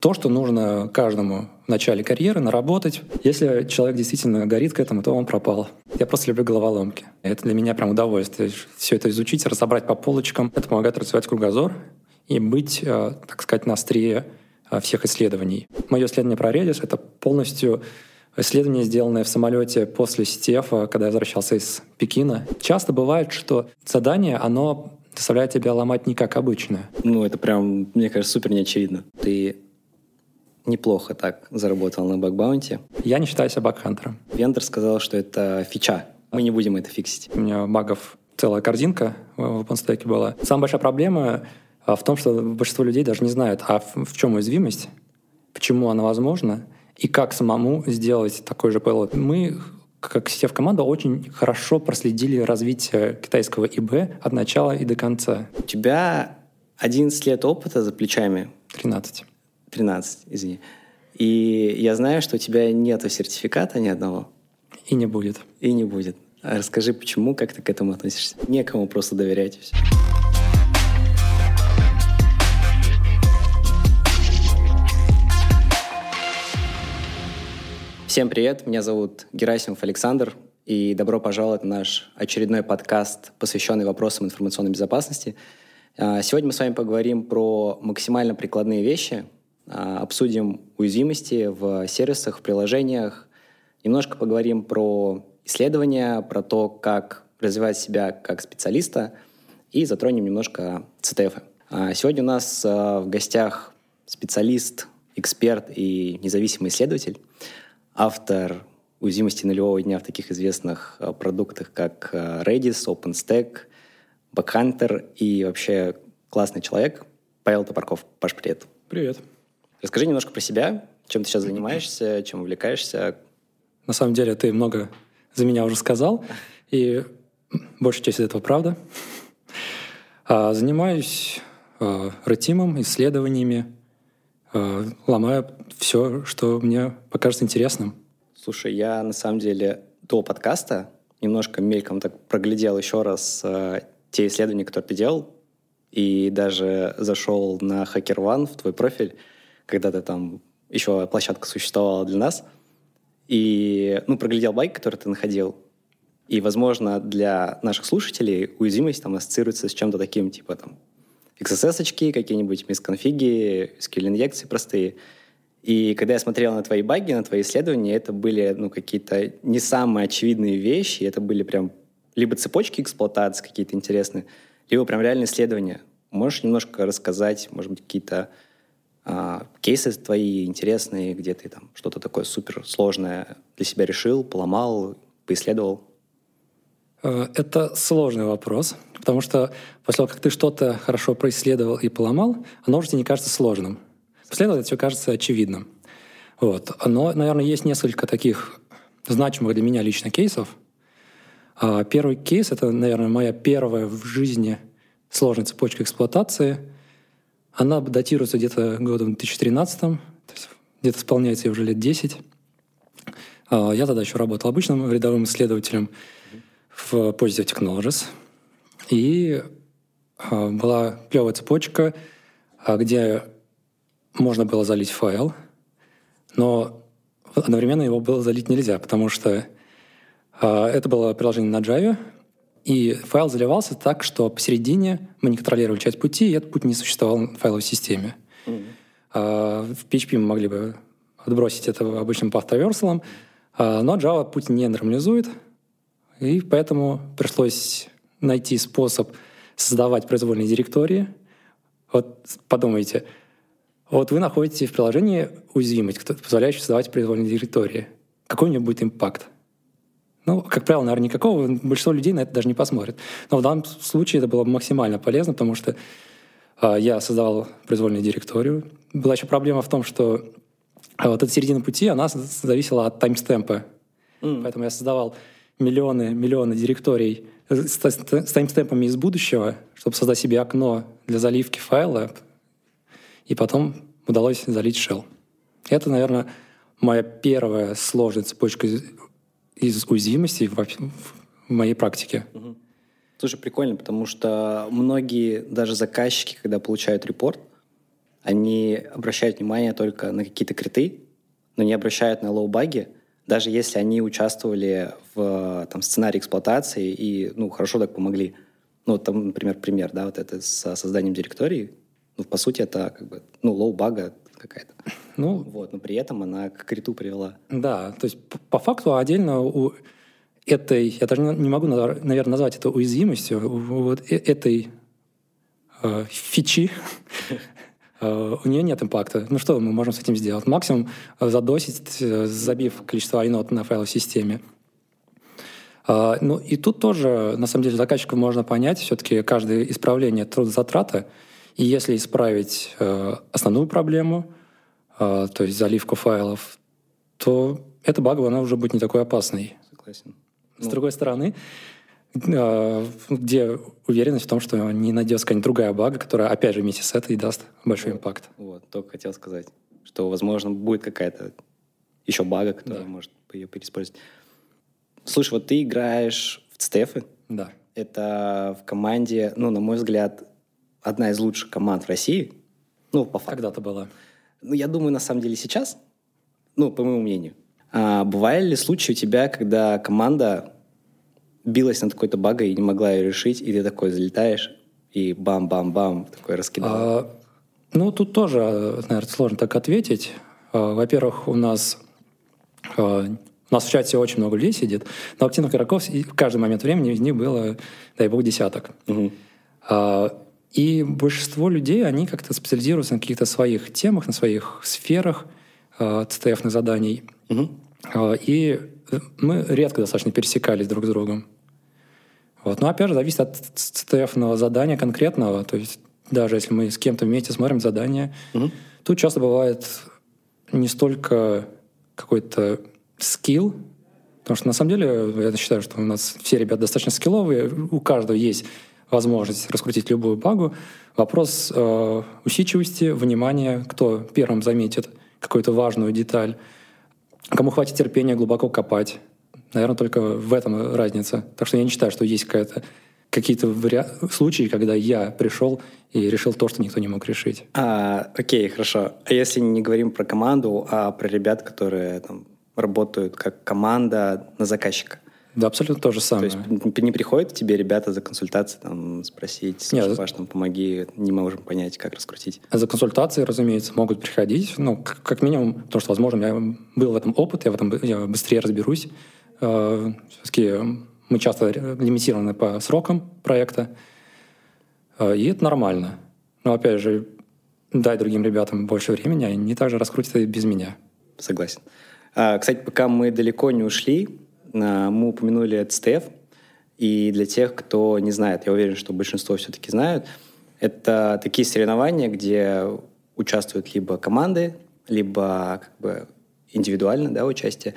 то, что нужно каждому в начале карьеры наработать. Если человек действительно горит к этому, то он пропал. Я просто люблю головоломки. Это для меня прям удовольствие. Все это изучить, разобрать по полочкам. Это помогает развивать кругозор и быть, э, так сказать, на острие э, всех исследований. Мое исследование про Redis — это полностью исследование, сделанное в самолете после Стефа, когда я возвращался из Пекина. Часто бывает, что задание, оно заставляет тебя ломать не как обычно. Ну, это прям, мне кажется, супер неочевидно. Ты неплохо так заработал на бакбаунте. Я не считаю себя бакхантером. Вендор сказал, что это фича. Мы не будем это фиксить. У меня багов целая корзинка в OpenStack была. Самая большая проблема а, в том, что большинство людей даже не знают, а в чем уязвимость, почему она возможна, и как самому сделать такой же пилот. Мы как сетев команда очень хорошо проследили развитие китайского ИБ от начала и до конца. У тебя 11 лет опыта за плечами. 13. 13, извини. И я знаю, что у тебя нет сертификата ни одного. И не будет. И не будет. А расскажи, почему, как ты к этому относишься? Некому просто доверять. Все. Всем привет, меня зовут Герасимов Александр, и добро пожаловать на наш очередной подкаст, посвященный вопросам информационной безопасности. А, сегодня мы с вами поговорим про максимально прикладные вещи, обсудим уязвимости в сервисах, в приложениях, немножко поговорим про исследования, про то, как развивать себя как специалиста, и затронем немножко CTF. А, сегодня у нас в гостях специалист, эксперт и независимый исследователь автор уязвимости нулевого дня в таких известных продуктах, как Redis, OpenStack, Backhunter и вообще классный человек Павел Топорков. Паш, привет. Привет. Расскажи немножко про себя, чем ты сейчас занимаешься, чем увлекаешься. На самом деле ты много за меня уже сказал, и большая часть этого правда. А, занимаюсь а, ретимом, исследованиями, а, ломаю все, что мне покажется интересным. Слушай, я на самом деле до подкаста немножко мельком так проглядел еще раз э, те исследования, которые ты делал, и даже зашел на HackerOne в твой профиль, когда ты там еще площадка существовала для нас, и ну, проглядел байк, который ты находил. И, возможно, для наших слушателей уязвимость там ассоциируется с чем-то таким, типа там XSS-очки, какие-нибудь мисконфиги, SQL-инъекции простые — и когда я смотрел на твои баги, на твои исследования, это были ну, какие-то не самые очевидные вещи, это были прям либо цепочки эксплуатации какие-то интересные, либо прям реальные исследования. Можешь немножко рассказать, может быть, какие-то а, кейсы твои интересные, где ты там что-то такое супер сложное для себя решил, поломал, поисследовал? Э, это сложный вопрос, потому что после того, как ты что-то хорошо происследовал и поломал, оно уже тебе не кажется сложным. После этого это все кажется очевидным. Вот. Но, наверное, есть несколько таких значимых для меня лично кейсов. А, первый кейс — это, наверное, моя первая в жизни сложная цепочка эксплуатации. Она датируется где-то годом 2013, то есть где-то исполняется ей уже лет 10. А, я тогда еще работал обычным рядовым исследователем в Positive Technologies. И а, была клевая цепочка, где можно было залить файл, но одновременно его было залить нельзя, потому что это было приложение на Java, и файл заливался так, что посередине мы не контролировали часть пути, и этот путь не существовал в файловой системе. Mm-hmm. Э, в PHP мы могли бы отбросить это обычным path traversal, э, но Java путь не нормализует, и поэтому пришлось найти способ создавать произвольные директории. Вот подумайте, вот вы находите в приложении уязвимость, позволяющую создавать произвольные директории. Какой у нее будет импакт? Ну, как правило, наверное, никакого. Большинство людей на это даже не посмотрит. Но в данном случае это было максимально полезно, потому что э, я создавал произвольную директорию. Была еще проблема в том, что э, вот эта середина пути, она зависела от таймстемпа. Mm. Поэтому я создавал миллионы, миллионы директорий с, с, с таймстемпами из будущего, чтобы создать себе окно для заливки файла, и потом удалось залить shell. Это, наверное, моя первая сложная цепочка из, уязвимостей в, в моей практике. Угу. Слушай, прикольно, потому что многие, даже заказчики, когда получают report, они обращают внимание только на какие-то криты, но не обращают на low-баги, даже если они участвовали в там, сценарии эксплуатации и ну, хорошо так помогли. Ну, там, например, пример, да, вот это с созданием директории. Ну, по сути, это как бы, ну, low-бага какая-то. Ну, вот, но при этом она к криту привела. Да, то есть по факту отдельно у этой, я даже не могу, наверное, назвать это уязвимостью, вот э, этой э, фичи э, у нее нет импакта. Ну что мы можем с этим сделать? Максимум задосить, э, забив количество инот на файловой системе. Uh, ну и тут тоже, на самом деле, заказчику можно понять, все-таки каждое исправление трудозатрата, и если исправить uh, основную проблему, uh, то есть заливку файлов, то эта багова, она уже будет не такой опасной. Согласен. С ну. другой стороны, где уверенность в том, что не найдется какая-нибудь другая бага, которая, опять же, вместе с этой даст большой вот, импакт. Вот, только хотел сказать, что, возможно, будет какая-то еще бага, которая да. может ее переиспользовать. Слушай, вот ты играешь в Стефы. Да. Это в команде, ну, на мой взгляд, одна из лучших команд в России. Ну, по факту. Когда-то была. Ну, я думаю, на самом деле сейчас, ну, по моему мнению. А бывали ли случаи у тебя, когда команда билась над какой-то багой и не могла ее решить, и ты такой залетаешь, и бам-бам-бам, такой раскидал? А, ну, тут тоже, наверное, сложно так ответить. А, во-первых, у нас а, у нас в чате очень много людей сидит, но активных игроков в каждый момент времени из них было, дай бог, десяток. Угу. А, и большинство людей, они как-то специализируются на каких-то своих темах, на своих сферах а, CTF-ных заданий. Угу. А, и мы редко достаточно пересекались друг с другом. Вот. Но опять же, зависит от CTF задания конкретного. То есть даже если мы с кем-то вместе смотрим задание, угу. тут часто бывает не столько какой-то скилл, потому что на самом деле я считаю, что у нас все ребята достаточно скилловые, у каждого есть возможность раскрутить любую багу. Вопрос э, усидчивости, внимания, кто первым заметит какую-то важную деталь, кому хватит терпения глубоко копать. Наверное, только в этом разница. Так что я не считаю, что есть какая-то какие-то вариа- случаи, когда я пришел и решил то, что никто не мог решить. А, окей, хорошо. А если не говорим про команду, а про ребят, которые там работают как команда на заказчика. Да, абсолютно то же самое. То есть не приходят к тебе ребята за консультацией там, спросить, Нет, Паш, там, помоги, не можем понять, как раскрутить? За консультацией, разумеется, могут приходить, ну, как, как минимум, потому что, возможно, я был в этом опыт, я в этом я быстрее разберусь. Э, Все-таки мы часто лимитированы по срокам проекта, э, и это нормально. Но, опять же, дай другим ребятам больше времени, они также раскрутят и без меня. Согласен. А, кстати, пока мы далеко не ушли, мы упомянули ЦТФ. И для тех, кто не знает, я уверен, что большинство все-таки знают, это такие соревнования, где участвуют либо команды, либо как бы индивидуально да, участие,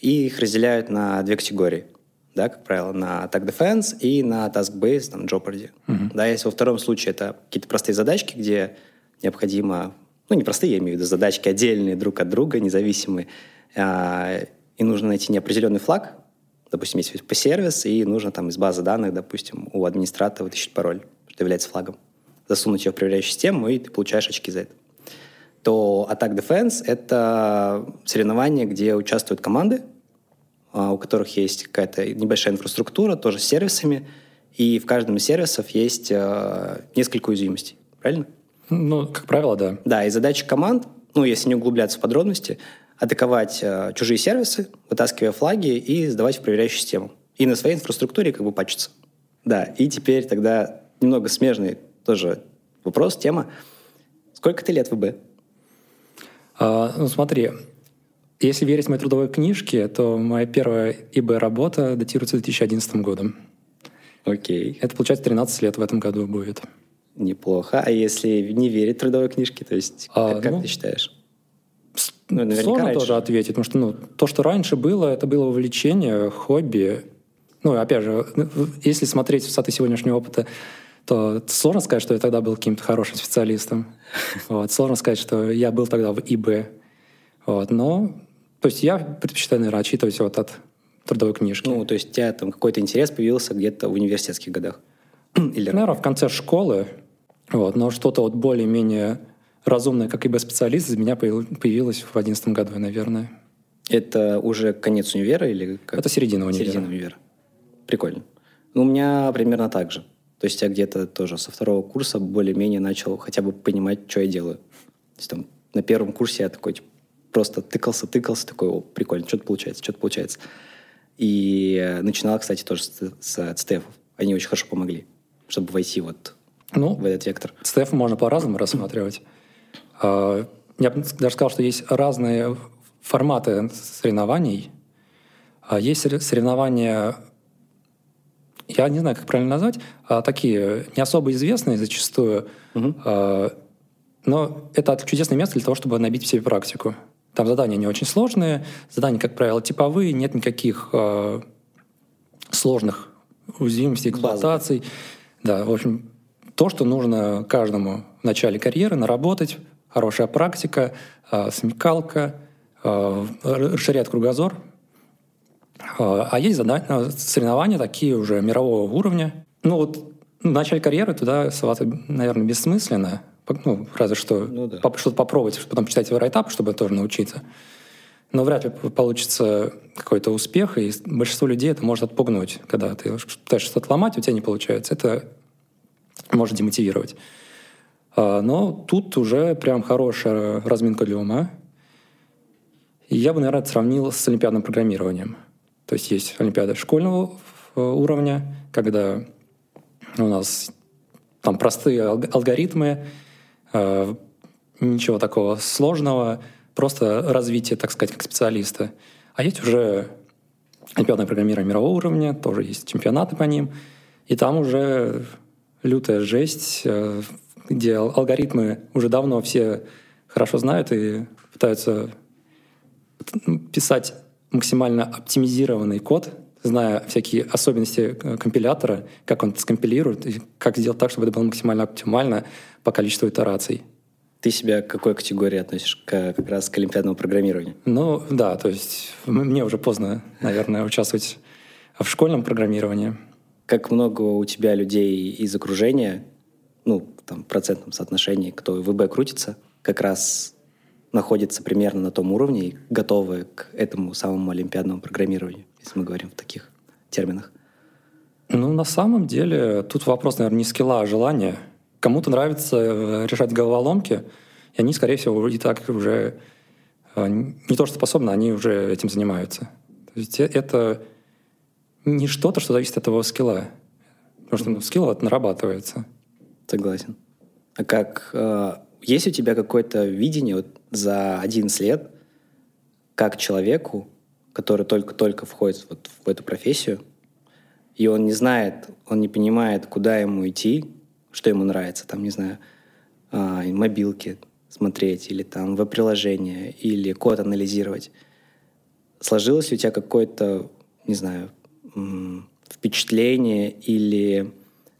и их разделяют на две категории. Да, как правило, на Attack Defense и на Task-Based, там, Jeopardy. Uh-huh. Да, если во втором случае это какие-то простые задачки, где необходимо, ну, не простые, я имею в виду задачки отдельные друг от друга, независимые, а, и нужно найти неопределенный флаг, допустим, есть по сервис, и нужно там из базы данных, допустим, у администратора вытащить пароль, что является флагом, засунуть ее в проверяющую систему, и ты получаешь очки за это. То Attack Defense — это соревнование, где участвуют команды, а, у которых есть какая-то небольшая инфраструктура, тоже с сервисами, и в каждом из сервисов есть э, несколько уязвимостей. Правильно? Ну, как правило, да. Да, и задача команд, ну, если не углубляться в подробности, атаковать э, чужие сервисы, вытаскивая флаги и сдавать в проверяющую систему. И на своей инфраструктуре как бы пачиться. Да, и теперь тогда немного смежный тоже вопрос, тема. Сколько ты лет в ИБ? А, ну смотри, если верить моей трудовой книжке, то моя первая ИБ-работа датируется 2011 годом. Окей. Это, получается, 13 лет в этом году будет. Неплохо. А если не верить трудовой книжке, то есть а, как, как ну, ты считаешь? Ну, Сложно раньше. тоже ответить, потому что ну, то, что раньше было, это было увлечение, хобби. Ну, опять же, если смотреть в саты сегодняшнего опыта, то сложно сказать, что я тогда был каким-то хорошим специалистом. Вот. Сложно сказать, что я был тогда в ИБ. Вот. Но, то есть я предпочитаю, наверное, отчитывать вот от трудовой книжки. Ну, то есть у тебя там какой-то интерес появился где-то в университетских годах? Или... Наверное, в конце школы. Вот. Но что-то вот более-менее разумная, как ИБ-специалист, из меня появилась в 2011 году, наверное. Это уже конец универа или как? Это середина универа. Середина универа. Прикольно. Ну, у меня примерно так же. То есть я где-то тоже со второго курса более-менее начал хотя бы понимать, что я делаю. То есть там на первом курсе я такой типа, просто тыкался, тыкался, такой, о, прикольно, что-то получается, что-то получается. И начинал, кстати, тоже с, с ЦТФ. Они очень хорошо помогли, чтобы войти вот ну, в этот вектор. ЦТФ можно по-разному рассматривать. А, я бы даже сказал, что есть разные форматы соревнований. А есть соревнования, я не знаю, как правильно назвать, а такие не особо известные зачастую, угу. но это чудесное место для того, чтобы набить в себе практику. Там задания не очень сложные, задания, как правило, типовые, нет никаких э, сложных уязвимостей, эксплуатаций. Да, в общем, то, что нужно каждому в начале карьеры наработать, хорошая практика, э, смекалка, э, расширяет кругозор. Э, а есть задания, соревнования такие уже мирового уровня. Ну вот в начале карьеры туда соваться, наверное, бессмысленно, ну, разве что ну, да. что-то попробовать, потом читать его райтап, чтобы тоже научиться. Но вряд ли получится какой-то успех, и большинство людей это может отпугнуть. Когда ты пытаешься что-то ломать, у тебя не получается. Это может демотивировать. А, но тут уже прям хорошая разминка для ума. Я бы, наверное, сравнил с олимпиадным программированием. То есть есть олимпиада школьного э, уровня, когда у нас там простые алгоритмы, Э, ничего такого сложного, просто развитие, так сказать, как специалиста. А есть уже олимпиадное программирование мирового уровня, тоже есть чемпионаты по ним, и там уже лютая жесть, э, где алгоритмы уже давно все хорошо знают и пытаются писать максимально оптимизированный код, зная всякие особенности э, компилятора, как он скомпилирует, и как сделать так, чтобы это было максимально оптимально по количеству итераций. Ты себя к какой категории относишь? К, как раз к олимпиадному программированию? Ну, да, то есть мне уже поздно, наверное, участвовать в школьном программировании. Как много у тебя людей из окружения, ну, там, процентном соотношении, кто в ИБ крутится, как раз находится примерно на том уровне и готовы к этому самому олимпиадному программированию, если мы говорим в таких терминах? Ну, на самом деле, тут вопрос, наверное, не скилла, а желания — Кому-то нравится э, решать головоломки, и они, скорее всего, и так уже э, не то что способны, они уже этим занимаются. То есть э, это не что-то, что зависит от твоего скилла. Потому что ну, скилл это нарабатывается. Согласен. А как... Э, есть у тебя какое-то видение вот за 11 лет, как человеку, который только-только входит вот в эту профессию, и он не знает, он не понимает, куда ему идти, что ему нравится, там, не знаю, а, мобилки смотреть, или там веб-приложение, или код анализировать. Сложилось ли у тебя какое-то, не знаю, впечатление или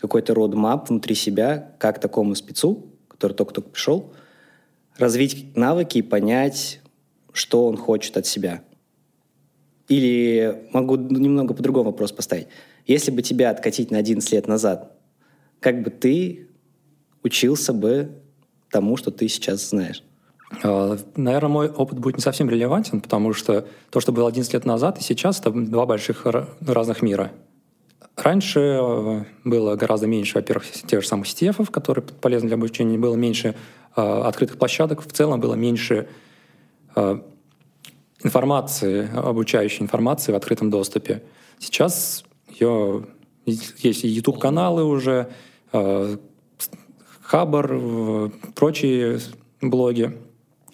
какой-то родмап внутри себя, как такому спецу, который только-только пришел, развить навыки и понять, что он хочет от себя. Или могу немного по-другому вопрос поставить. Если бы тебя откатить на 11 лет назад, как бы ты учился бы тому, что ты сейчас знаешь? А, Наверное, мой опыт будет не совсем релевантен, потому что то, что было 11 лет назад и сейчас, это два больших разных мира. Раньше э, было гораздо меньше, во-первых, тех же самых стефов, которые полезны для обучения, было меньше э, открытых площадок, в целом было меньше э, информации, обучающей информации в открытом доступе. Сейчас ее, есть YouTube-каналы уже, Э, Хабар, э, прочие блоги.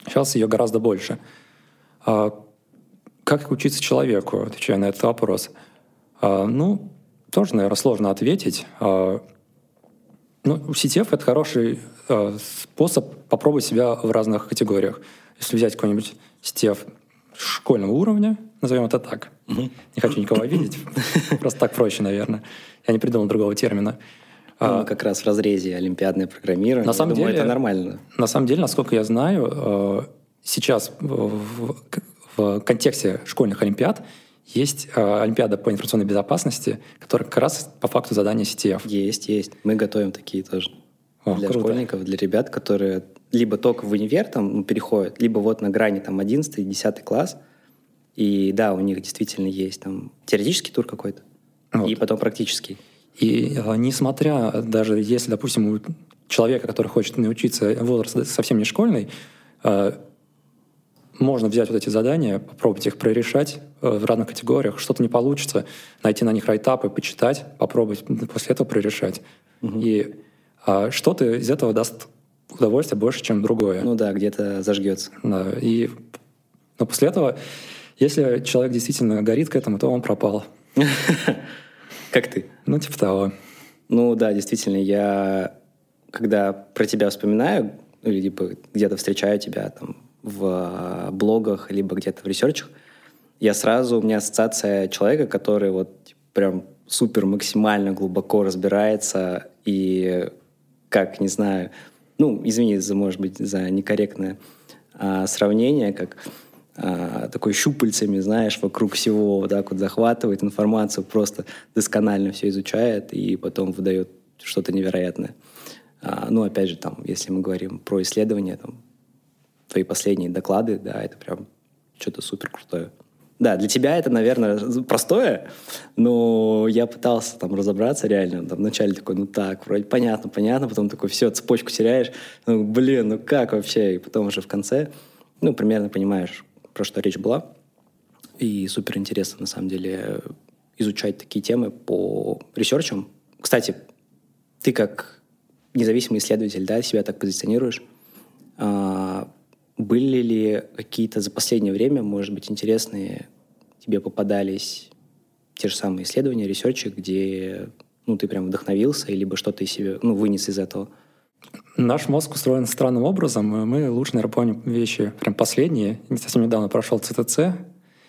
Сейчас ее гораздо больше. А как учиться человеку, отвечая на этот вопрос? А, ну, тоже, наверное, сложно ответить. А, ну, CTF — это хороший способ попробовать себя в разных категориях. Если взять какой-нибудь CTF школьного уровня, назовем это так. Угу. Не хочу никого обидеть. Просто так проще, наверное. Я не придумал другого термина. Ну, как раз в разрезе олимпиадное программирование. На самом думаю, деле, это нормально. На самом деле, насколько я знаю, э, сейчас в, в контексте школьных олимпиад есть э, Олимпиада по информационной безопасности, которая как раз по факту задания CTF. Есть, есть. Мы готовим такие тоже. О, для круто. школьников, для ребят, которые либо только в универ там ну, переходят, либо вот на грани там 11 10 класс. И да, у них действительно есть там теоретический тур какой-то, вот. и потом практический. И э, несмотря, даже если, допустим, у человека, который хочет научиться, возраст совсем не школьный, э, можно взять вот эти задания, попробовать их прорешать э, в разных категориях, что-то не получится, найти на них райтапы, почитать, попробовать после этого прорешать. Угу. И а, что-то из этого даст удовольствие больше, чем другое. Ну да, где-то зажгется. Да, и но после этого, если человек действительно горит к этому, то он пропал. Как ты? Ну, типа того. Ну да, действительно, я когда про тебя вспоминаю, либо где-то встречаю тебя там в э, блогах, либо где-то в ресерчах, я сразу, у меня ассоциация человека, который вот прям супер максимально глубоко разбирается и как, не знаю, ну, извини, за, может быть, за некорректное а, сравнение, как а, такой щупальцами, знаешь, вокруг всего вот так вот захватывает информацию, просто досконально все изучает и потом выдает что-то невероятное. А, ну, опять же, там, если мы говорим про исследования, там, твои последние доклады, да, это прям что-то супер крутое. Да, для тебя это, наверное, простое, но я пытался там разобраться реально. Там вначале такой, ну так, вроде понятно, понятно, потом такой, все, цепочку теряешь. Ну, блин, ну как вообще? И потом уже в конце, ну, примерно понимаешь, про что речь была. И супер интересно, на самом деле, изучать такие темы по ресерчам. Кстати, ты как независимый исследователь, да, себя так позиционируешь. Были ли какие-то за последнее время, может быть, интересные тебе попадались те же самые исследования, ресерчи, где ну, ты прям вдохновился, либо что-то из себя ну, вынес из этого? Наш мозг устроен странным образом. Мы лучше, наверное, помним вещи прям последние. Совсем недавно прошел ЦТЦ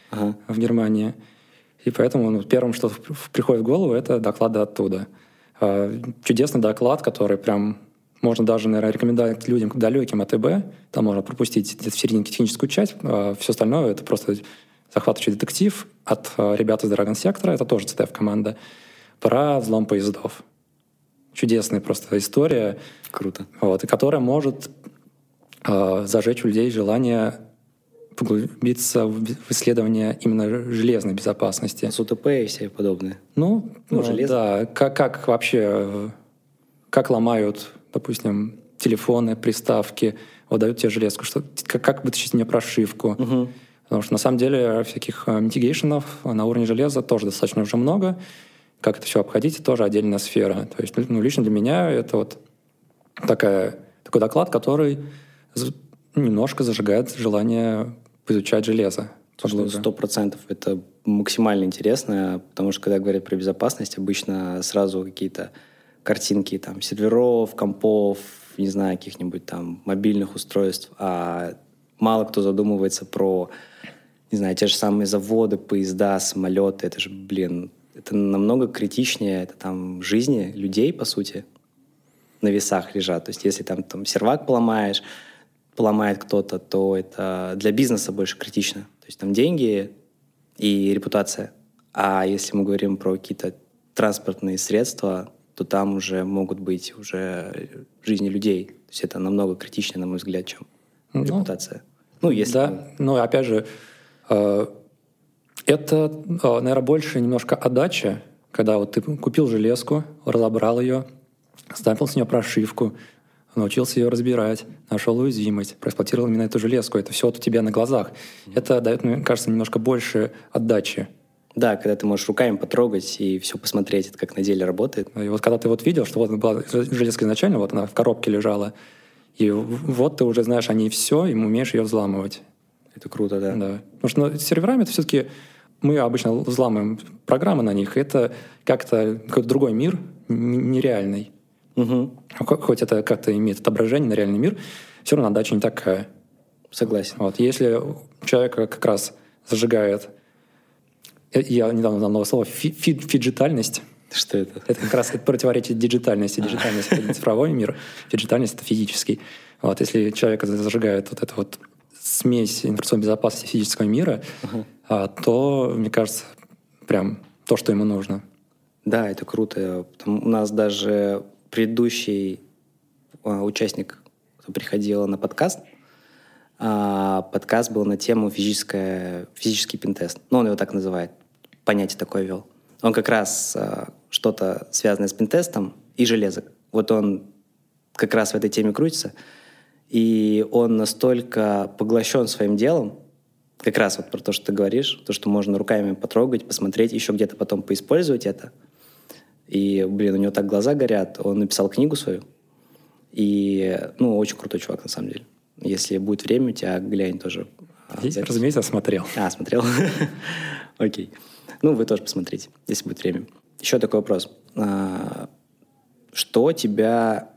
ага. в Германии. И поэтому ну, первым, что приходит в голову, это доклады оттуда. А, чудесный доклад, который прям можно даже, наверное, рекомендовать людям далеким от ИБ. Там можно пропустить где-то в серединке техническую часть. А все остальное — это просто захватывающий детектив от а, ребят из Dragon Sector, это тоже CTF команда, про взлом поездов. Чудесная просто история. Круто. Вот, и которая может э, зажечь у людей желание поглубиться в исследование именно железной безопасности. С УТП и все подобное. Ну, ну, ну да. Как, как вообще, как ломают, допустим, телефоны, приставки, вот дают тебе железку, что, как, как вытащить мне прошивку. Угу. Потому что на самом деле всяких митигейшенов на уровне железа тоже достаточно уже много. Как это все обходить, тоже отдельная сфера. То есть, ну, лично для меня это вот такая, такой доклад, который немножко зажигает желание изучать железо. Сто процентов это максимально интересно, потому что когда говорят про безопасность, обычно сразу какие-то картинки там серверов, компов, не знаю, каких-нибудь там мобильных устройств, а мало кто задумывается про, не знаю, те же самые заводы, поезда, самолеты. Это же, блин, это намного критичнее, это там жизни людей, по сути, на весах лежат. То есть если там, там сервак поломаешь, поломает кто-то, то это для бизнеса больше критично. То есть там деньги и репутация. А если мы говорим про какие-то транспортные средства, то там уже могут быть уже жизни людей. То есть это намного критичнее, на мой взгляд, чем ну, репутация. Ну, если... Да, ну, опять же, э, это, э, наверное, больше немножко отдача, когда вот ты купил железку, разобрал ее, ставил с нее прошивку, научился ее разбирать, нашел уязвимость, проэксплуатировал именно эту железку. Это все вот у тебя на глазах. Это дает, мне кажется, немножко больше отдачи. Да, когда ты можешь руками потрогать и все посмотреть, это как на деле работает. И вот когда ты вот видел, что вот была железка изначально, вот она в коробке лежала, и вот ты уже знаешь о ней все, и умеешь ее взламывать. Это круто, да. Да. Потому что ну, с серверами это все-таки мы обычно взламываем программы на них, это как-то какой-то другой мир, нереальный. Угу. Хоть это как-то имеет отображение на реальный мир, все равно отдача не такая. Согласен. Вот. Если человека как раз зажигает... Я недавно узнал новое слово фи фиджитальность. Что это? Это как раз противоречит диджитальности. Диджитальность — это цифровой мир, фиджитальность — это физический. Вот, если человек зажигает вот эту вот смесь информационной безопасности физического мира, uh-huh. а, то, мне кажется, прям то, что ему нужно. Да, это круто. У нас даже предыдущий а, участник кто приходил на подкаст. А, подкаст был на тему физическое, физический пентест. Ну, он его так называет. Понятие такое вел. Он как раз а, что-то связанное с пентестом и железок. Вот он как раз в этой теме крутится. И он настолько поглощен своим делом, как раз вот про то, что ты говоришь, то, что можно руками потрогать, посмотреть, еще где-то потом поиспользовать это. И, блин, у него так глаза горят. Он написал книгу свою. И, ну, очень крутой чувак, на самом деле. Если будет время, у тебя глянь тоже. А, Здесь, разумеется, смотрел. А, смотрел? Окей. Ну, вы тоже посмотрите, если будет время. Еще такой вопрос. А, что тебя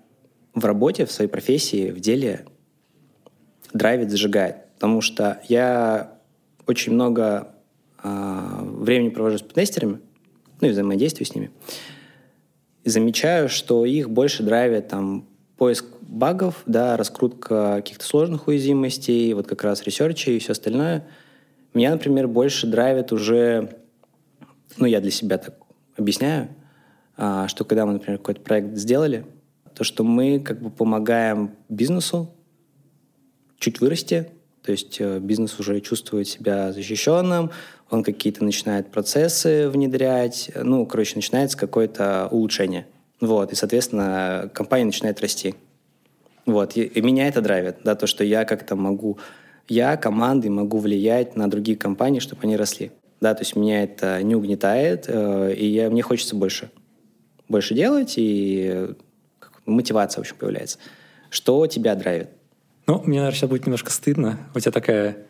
в работе, в своей профессии, в деле драйвит, зажигает? Потому что я очень много э, времени провожу с тестерами, ну и взаимодействую с ними, и замечаю, что их больше драйвит там поиск багов, да, раскрутка каких-то сложных уязвимостей, вот как раз ресерчи и все остальное. Меня, например, больше драйвит уже, ну, я для себя так объясняю, а, что когда мы, например, какой-то проект сделали, то, что мы как бы помогаем бизнесу чуть вырасти, то есть э, бизнес уже чувствует себя защищенным, он какие-то начинает процессы внедрять, ну, короче, начинается какое-то улучшение. Вот, и, соответственно, компания начинает расти. Вот, и, и меня это драйвит, да, то, что я как-то могу, я командой могу влиять на другие компании, чтобы они росли. Да, то есть меня это не угнетает, э, и я, мне хочется больше, больше делать, и мотивация, в общем, появляется. Что тебя драйвит? Ну, мне, наверное, сейчас будет немножко стыдно. У тебя такая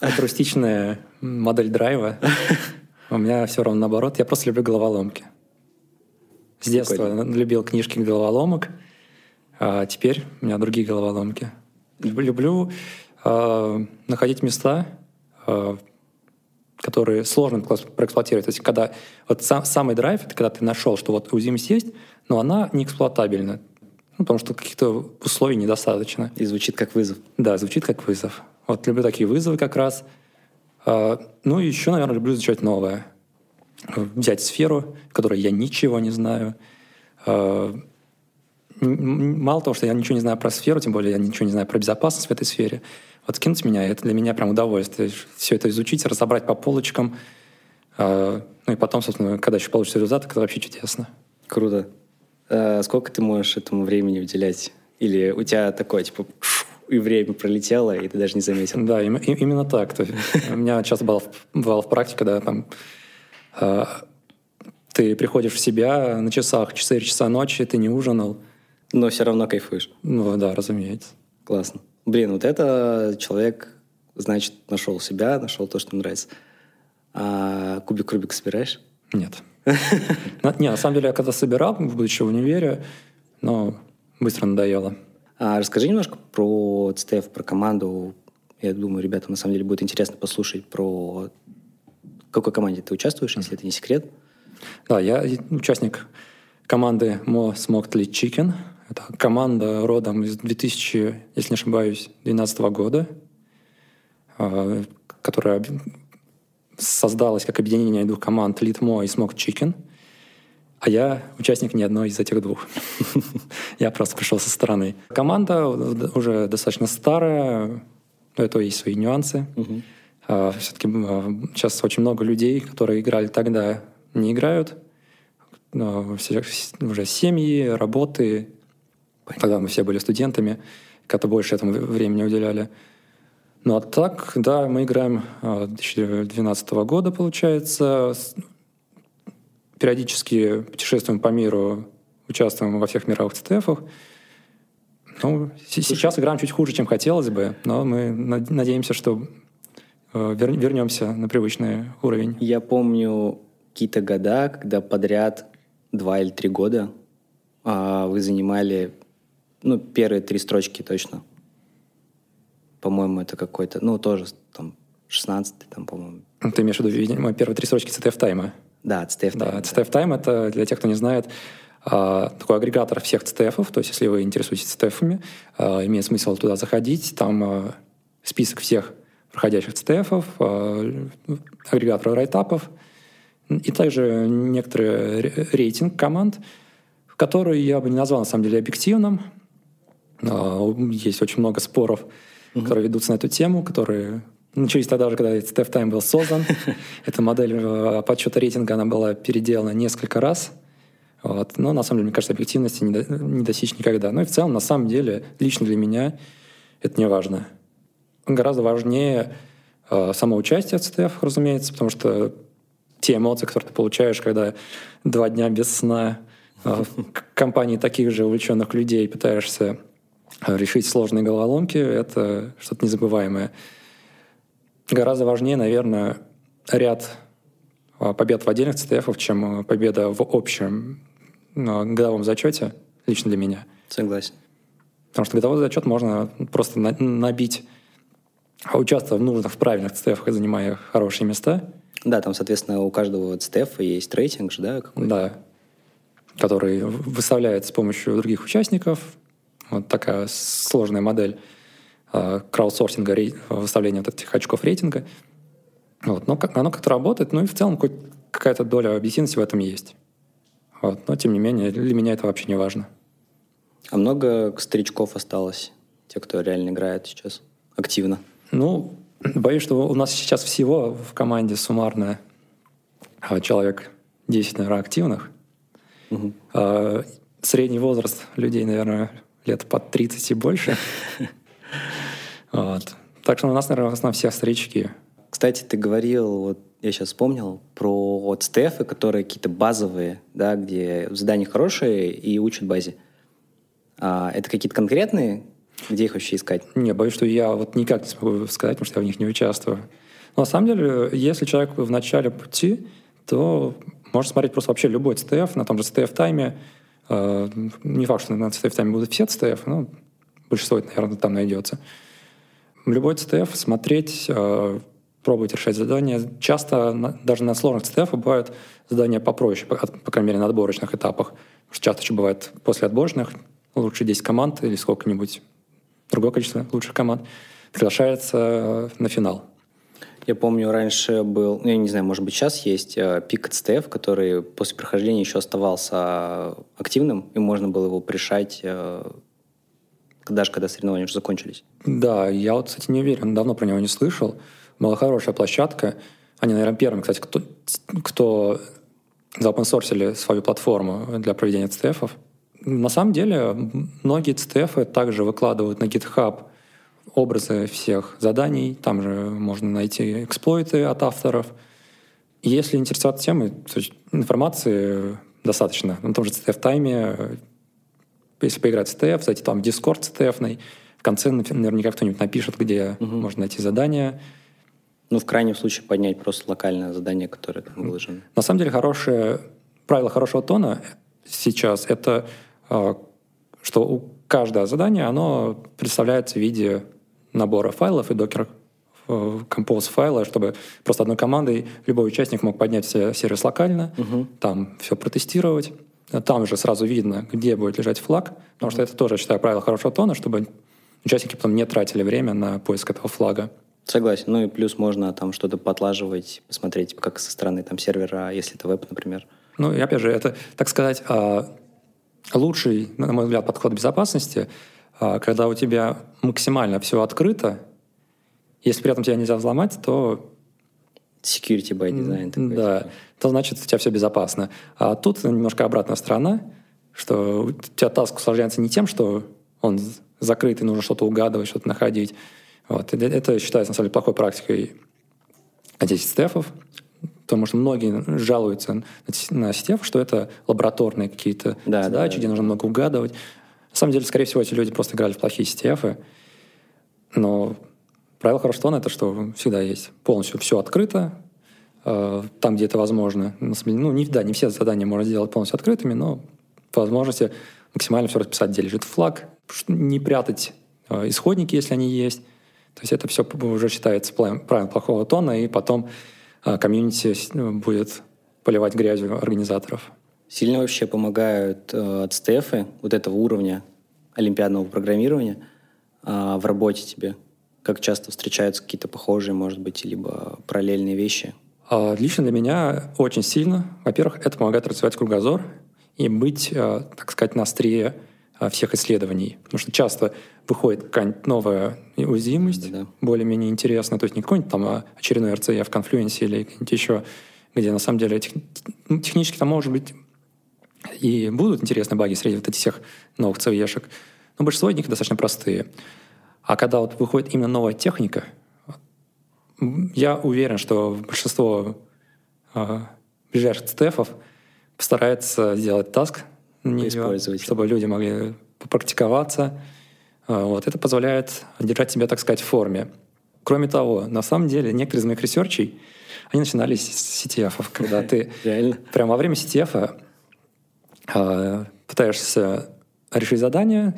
альтруистичная модель драйва. У меня все равно наоборот. Я просто люблю головоломки. С детства любил книжки головоломок, а теперь у меня другие головоломки. Люблю э, находить места, э, которые сложно проэксплуатировать. То есть когда вот сам, самый драйв, это когда ты нашел, что вот уязвимость есть, но она не эксплуатабельна. Ну, потому что каких-то условий недостаточно. И звучит как вызов. Да, звучит как вызов. Вот люблю такие вызовы как раз. А, ну и еще, наверное, люблю изучать новое. Взять сферу, в которой я ничего не знаю. А, мало того, что я ничего не знаю про сферу, тем более я ничего не знаю про безопасность в этой сфере, вот скинуть меня, это для меня прям удовольствие. Все это изучить, разобрать по полочкам. А, ну и потом, собственно, когда еще получится результат, это вообще чудесно. Круто. А сколько ты можешь этому времени уделять? Или у тебя такое, типа, и время пролетело, и ты даже не заметил? Да, им, именно так. То у меня часто бывало, бывало в практике, когда там э, ты приходишь в себя на часах, 4 часа ночи, ты не ужинал. Но все равно кайфуешь. Ну да, разумеется. Классно. Блин, вот это человек, значит, нашел себя, нашел то, что нравится. А кубик Рубик собираешь? Нет. Не, на самом деле, я когда собирал, будучи в универе, но быстро надоело. А расскажи немножко про ЦТФ, про команду. Я думаю, ребятам на самом деле будет интересно послушать про в какой команде ты участвуешь, если это не секрет. Да, я участник команды Mo Smoked Lit Chicken. Это команда родом из 2000, если не ошибаюсь, 2012 года, а, которая создалась как объединение двух команд Litmo и Smoked Chicken. А я участник ни одной из этих двух. я просто пришел со стороны. Команда уже достаточно старая, но это есть свои нюансы. А, Все-таки сейчас очень много людей, которые играли тогда, не играют. Уже семьи, работы. Тогда мы все были студентами, как-то больше этому времени уделяли. Ну а так, да, мы играем 2012 а, года, получается. Периодически путешествуем по миру, участвуем во всех мировых ЦТФах. Ну, сейчас играем чуть хуже, чем хотелось бы, но мы надеемся, что э, вернемся на привычный уровень. Я помню какие-то года, когда подряд два или три года а, вы занимали ну, первые три строчки точно по-моему, это какой-то, ну, тоже там 16 там, по-моему. Ты имеешь в виду, видимо, первые три строчки CTF тайма? Да, CTF тайм. Да, CTF тайм это, для тех, кто не знает, а, такой агрегатор всех CTF, то есть если вы интересуетесь CTF, а, имеет смысл туда заходить, там а, список всех проходящих CTF, агрегатор райтапов, и также некоторый рейтинг команд, который я бы не назвал на самом деле объективным, есть очень много споров, mm-hmm. которые ведутся на эту тему, которые начались тогда же, когда Steph Time был создан. Эта модель э, подсчета рейтинга, она была переделана несколько раз. Вот. Но на самом деле, мне кажется, объективности не, до, не достичь никогда. Но и в целом, на самом деле, лично для меня это не важно. Гораздо важнее э, само участие в CTF, разумеется, потому что те эмоции, которые ты получаешь, когда два дня без сна э, в компании таких же увлеченных людей пытаешься решить сложные головоломки, это что-то незабываемое. Гораздо важнее, наверное, ряд а, побед в отдельных ЦТФ, чем победа в общем годовом зачете, лично для меня. Согласен. Потому что годовой зачет можно просто набить, участвуя в нужных, в правильных ЦТФ, занимая хорошие места. Да, там, соответственно, у каждого ЦТФ есть рейтинг же, да? Какой-то? Да, который выставляется с помощью других участников, вот такая сложная модель э, краудсорсинга, выставления вот этих очков рейтинга. Вот. Но оно как-то работает, ну и в целом какая-то доля объективности в этом есть. Вот. Но, тем не менее, для меня это вообще не важно. А много старичков осталось, те, кто реально играет сейчас активно? Ну, боюсь, что у нас сейчас всего в команде суммарно а, человек 10, наверное, активных. Угу. Средний возраст людей, наверное, лет под 30 и больше. Вот. Так что у нас, наверное, основном все старички. Кстати, ты говорил, вот я сейчас вспомнил, про вот стефы, которые какие-то базовые, да, где задания хорошие и учат базе. А это какие-то конкретные, где их вообще искать? Не, боюсь, что я вот никак не смогу сказать, потому что я в них не участвую. Но на самом деле, если человек в начале пути, то можно смотреть просто вообще любой CTF на том же CTF-тайме, не факт, что на CTF там будут все CTF, но большинство, наверное, там найдется. Любой CTF смотреть, э, пробовать решать задания. Часто даже на сложных CTF бывают задания попроще, по, по крайней мере, на отборочных этапах. Часто еще бывает после отборочных лучше 10 команд или сколько-нибудь другое количество лучших команд приглашается э, на финал. Я помню, раньше был, ну, я не знаю, может быть, сейчас есть э, пик ЦТФ, который после прохождения еще оставался активным, и можно было его пришать э, даже когда соревнования уже закончились. Да, я вот, кстати, не уверен, давно про него не слышал. Была хорошая площадка. Они, наверное, первыми, кстати, кто, кто заопенсорсили свою платформу для проведения ЦТФов. На самом деле, многие ЦТФы также выкладывают на GitHub образы всех заданий, там же можно найти эксплойты от авторов. Если интересоваться темой, то информации достаточно. На том же CTF-тайме, если поиграть в CTF, зайти там в Discord CTF, в конце наверняка кто-нибудь напишет, где угу. можно найти задания. Ну, в крайнем случае, поднять просто локальное задание, которое там выложено. На самом деле, хорошее, правило хорошего тона сейчас — это а, что у каждое задание, оно представляется в виде набора файлов и докер композ файла, чтобы просто одной командой любой участник мог поднять сервис локально, угу. там все протестировать. Там же сразу видно, где будет лежать флаг, потому что это тоже, считаю, правило хорошего тона, чтобы участники потом не тратили время на поиск этого флага. Согласен. Ну и плюс можно там что-то подлаживать, посмотреть, как со стороны там сервера, если это веб, например. Ну и опять же, это, так сказать, а, лучший, на мой взгляд, подход безопасности — когда у тебя максимально все открыто, если при этом тебя нельзя взломать, то... Security by design. Такой, да, типа. то значит у тебя все безопасно. А тут немножко обратная сторона, что у тебя таск усложняется не тем, что он закрыт и нужно что-то угадывать, что-то находить. Вот. Это считается, на самом деле, плохой практикой 10 стефов, потому что многие жалуются на стеф, что это лабораторные какие-то да, задачи, да, где да. нужно много угадывать. На самом деле, скорее всего, эти люди просто играли в плохие CTF, но правило хорошего тона — это что всегда есть полностью все открыто, э, там, где это возможно. Ну, не, да, не все задания можно сделать полностью открытыми, но по возможности максимально все расписать, где лежит флаг, не прятать э, исходники, если они есть. То есть это все уже считается правилом плохого тона, и потом э, комьюнити будет поливать грязью организаторов. Сильно вообще помогают э, от СТФы вот этого уровня олимпиадного программирования э, в работе тебе? Как часто встречаются какие-то похожие, может быть, либо параллельные вещи? А, лично для меня очень сильно. Во-первых, это помогает развивать кругозор и быть, э, так сказать, на острие всех исследований. Потому что часто выходит какая-нибудь новая уязвимость, да, более-менее интересная, то есть не какой-нибудь там очередной RCE в конфлюенсе или где-нибудь еще, где на самом деле тех, ну, технически там может быть и будут интересные баги среди вот этих всех новых CVE-шек, но большинство из них достаточно простые. А когда вот выходит именно новая техника, я уверен, что большинство э, ближайших CTF-ов постарается сделать task на нее, чтобы люди могли попрактиковаться. Э, вот. Это позволяет держать себя, так сказать, в форме. Кроме того, на самом деле, некоторые из моих ресерчей, они начинались с CTF, когда ты прямо во время CTF пытаешься решить задание,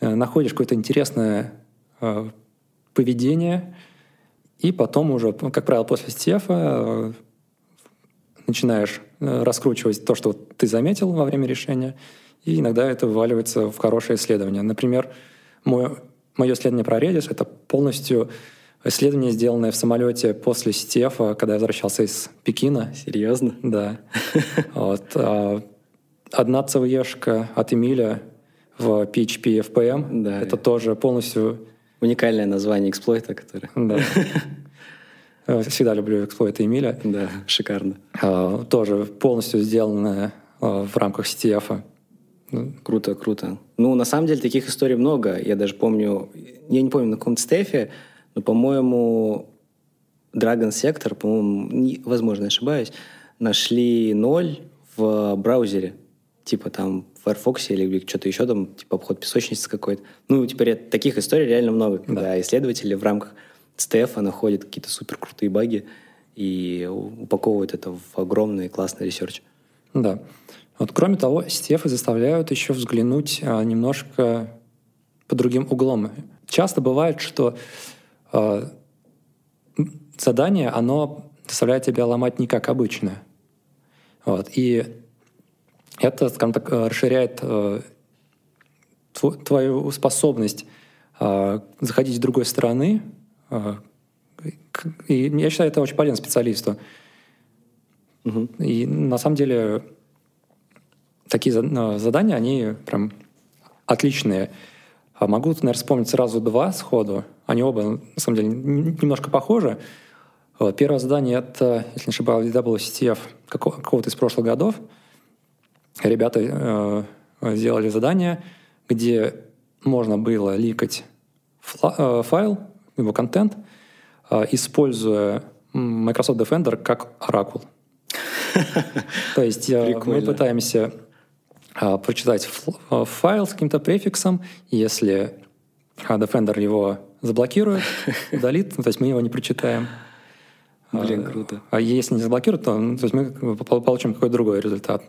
э, находишь какое-то интересное э, поведение, и потом уже, ну, как правило, после стефа э, начинаешь э, раскручивать то, что ты заметил во время решения, и иногда это вываливается в хорошее исследование. Например, мое, мое исследование про Redis — это полностью исследование, сделанное в самолете после стефа, когда я возвращался из Пекина. Серьезно? Да. Вот. Одна ЦВЕшка от Эмиля в PHP FPM. Да, это тоже полностью Уникальное название эксплойта, который... Да. Всегда люблю эксплойты Эмиля. Да, шикарно. А, тоже полностью сделанное а, в рамках CTF. Круто, круто. Ну, на самом деле, таких историй много. Я даже помню, я не помню, на каком стефе, но, по-моему, Dragon Sector, по-моему, возможно, ошибаюсь, нашли ноль в браузере. Типа там Firefox или что-то еще там, типа обход песочницы какой-то. Ну, теперь таких историй реально много, когда да. исследователи в рамках CTF находят какие-то супер крутые баги и упаковывают это в огромный классный research. Да. Вот, кроме того, CTF заставляют еще взглянуть а, немножко под другим углом. Часто бывает, что а, задание, оно заставляет тебя ломать не как обычно. Вот. И это, скажем так, э, расширяет э, твою способность э, заходить с другой стороны. И я считаю, это очень полезно специалисту. Угу. И на самом деле такие задания, они прям отличные. А могу, наверное, вспомнить сразу два сходу. Они оба, на самом деле, немножко похожи. Первое задание — это, если не ошибаюсь, WCTF какого-то из прошлых годов — ребята э, сделали задание, где можно было ликать фла- э, файл, его контент, э, используя Microsoft Defender как оракул. То есть э, мы пытаемся прочитать файл с каким-то префиксом, если Defender его заблокирует, удалит, то есть мы его не прочитаем. Блин, круто. А если не заблокируют, то, то есть мы получим какой-то другой результат.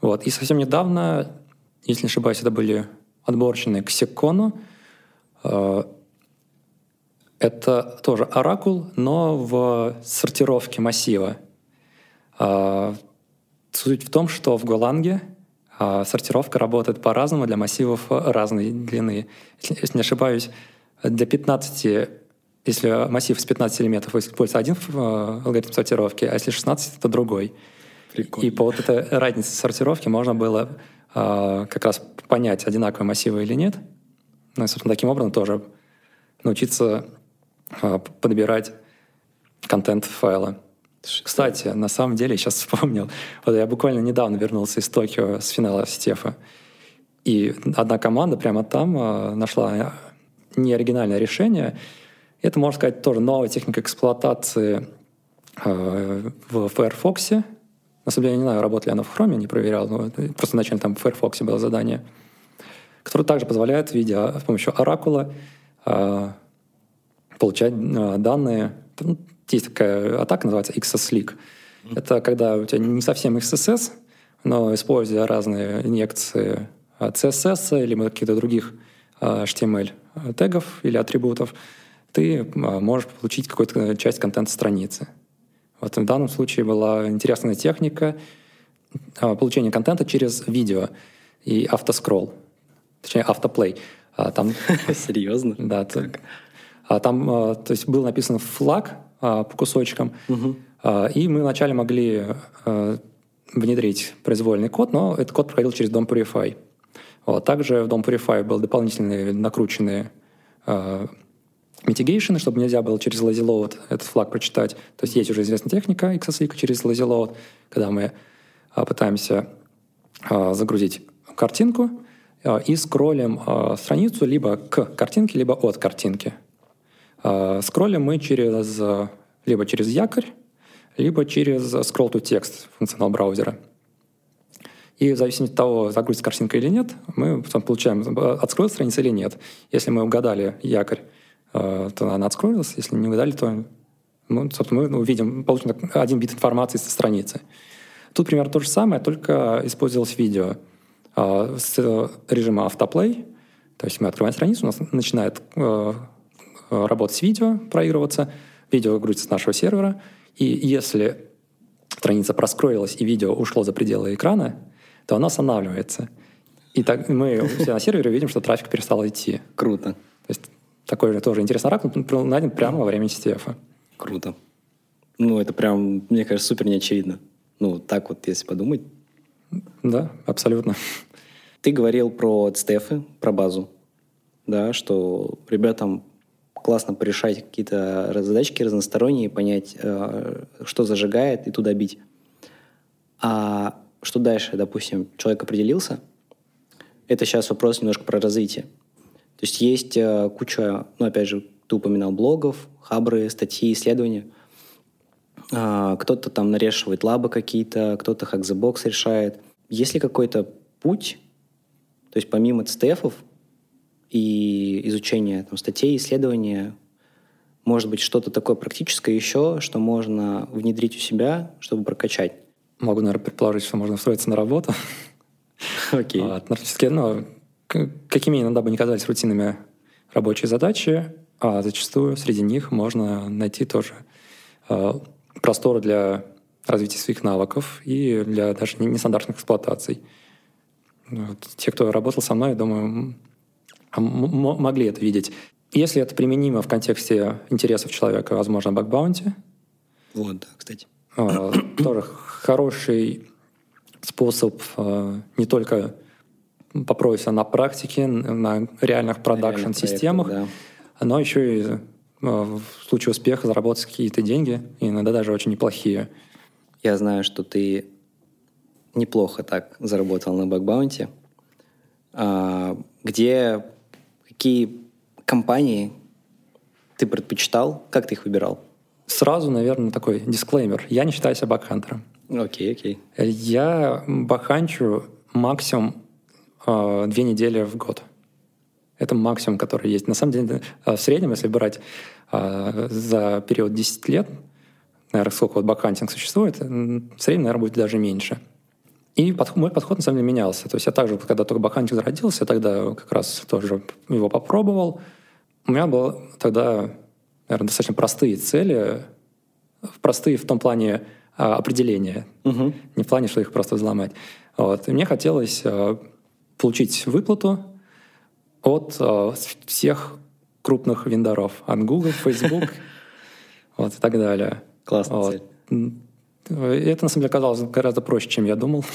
Вот. И совсем недавно, если не ошибаюсь, это были отборочные к Секону. Э, это тоже оракул, но в сортировке массива. Э, суть в том, что в Голанге э, сортировка работает по-разному для массивов разной длины. Если не ошибаюсь, для 15 если массив из 15 элементов используется один алгоритм сортировки, а если 16, то другой. Прикольно. И по вот этой разнице сортировки можно было э, как раз понять, одинаковые массивы или нет. Ну и, собственно, таким образом тоже научиться э, подбирать контент файла. Кстати, на самом деле, сейчас вспомнил, вот я буквально недавно вернулся из Токио с финала Стефа, и одна команда прямо там э, нашла неоригинальное решение. Это, можно сказать, тоже новая техника эксплуатации э, в Firefox, на самом деле, я не знаю, работает ли оно в Chrome, не проверял, но просто вначале там в Firefox было задание, которое также позволяет, видя с помощью оракула, э, получать э, данные. Ну, есть такая атака, называется XSLeak. Это когда у тебя не совсем XSS, но используя разные инъекции CSS или каких-то других HTML тегов или атрибутов, ты можешь получить какую-то часть контента страницы. Вот в данном случае была интересная техника а, получения контента через видео и автоскролл, точнее автоплей. А, там, Серьезно? Да. А там то есть был написан флаг по кусочкам, и мы вначале могли внедрить произвольный код, но этот код проходил через дом Purify. Вот. Также в Dom Purify был дополнительные накрученные э, mitigation, чтобы нельзя было через lazy load этот флаг прочитать. То есть есть уже известная техника XSLIC через lazy load, когда мы э, пытаемся э, загрузить картинку э, и скроллим страницу либо к картинке, либо от картинки. Скроллим мы через, либо через якорь, либо через scroll to text функционал браузера. И в зависимости от того, загрузится картинка или нет, мы потом получаем, отскроилась страница или нет. Если мы угадали якорь, то она отскроилась. Если не угадали, то мы, собственно, мы увидим, получим один бит информации со страницы. Тут примерно то же самое, только использовалось видео э, с режима автоплей. То есть мы открываем страницу, у нас начинает э, работать видео, проигрываться, видео грузится с нашего сервера, и если страница проскроилась и видео ушло за пределы экрана, то оно останавливается. И так мы все на сервере видим, что трафик перестал идти. Круто. Такой же тоже интересный ракурс найден прямо во время HTTF. Круто. Ну, это прям, мне кажется, супер неочевидно. Ну, так вот, если подумать. Да, абсолютно. Ты говорил про CTF, про базу, да, что ребятам классно порешать какие-то задачки разносторонние, понять, э, что зажигает, и туда бить. А что дальше, допустим, человек определился, это сейчас вопрос немножко про развитие. То есть есть э, куча, ну, опять же, ты упоминал блогов, хабры, статьи, исследования. А, кто-то там нарешивает лабы какие-то, кто-то hack the box решает. Есть ли какой-то путь, то есть помимо ЦТФов, и изучение там, статей, исследования, может быть, что-то такое практическое еще, что можно внедрить у себя, чтобы прокачать? Могу, наверное, предположить, что можно устроиться на работу. Окей. Okay. Творческие, ну, какими иногда бы не казались рутинными рабочие задачи, а зачастую среди них можно найти тоже э, простор для развития своих навыков и для даже нестандартных эксплуатаций. Вот. Те, кто работал со мной, думаю, могли это видеть. Если это применимо в контексте интересов человека, возможно, бакбаунти. Вот, да, кстати. А, тоже хороший способ а, не только попробовать на практике, на реальных продакшн-системах, да. но еще и а, в случае успеха заработать какие-то деньги, иногда даже очень неплохие. Я знаю, что ты неплохо так заработал на бэкбаунте. Где какие компании ты предпочитал? Как ты их выбирал? Сразу, наверное, такой дисклеймер. Я не считаю себя бакхантером. Окей, окей. Я бакханчу максимум э, две недели в год. Это максимум, который есть. На самом деле, э, в среднем, если брать э, за период 10 лет, наверное, сколько вот бакхантинг существует, в среднем, наверное, будет даже меньше. И подход, мой подход на самом деле менялся. То есть я также, когда только бакхантинг зародился, тогда как раз тоже его попробовал. У меня было тогда, наверное, достаточно простые цели, простые в том плане а, определения, угу. не в плане, что их просто взломать. Вот. И мне хотелось а, получить выплату от а, всех крупных вендоров, от Google, Facebook вот, и так далее. Классная вот. цель. Это, на самом деле, казалось гораздо проще, чем я думал.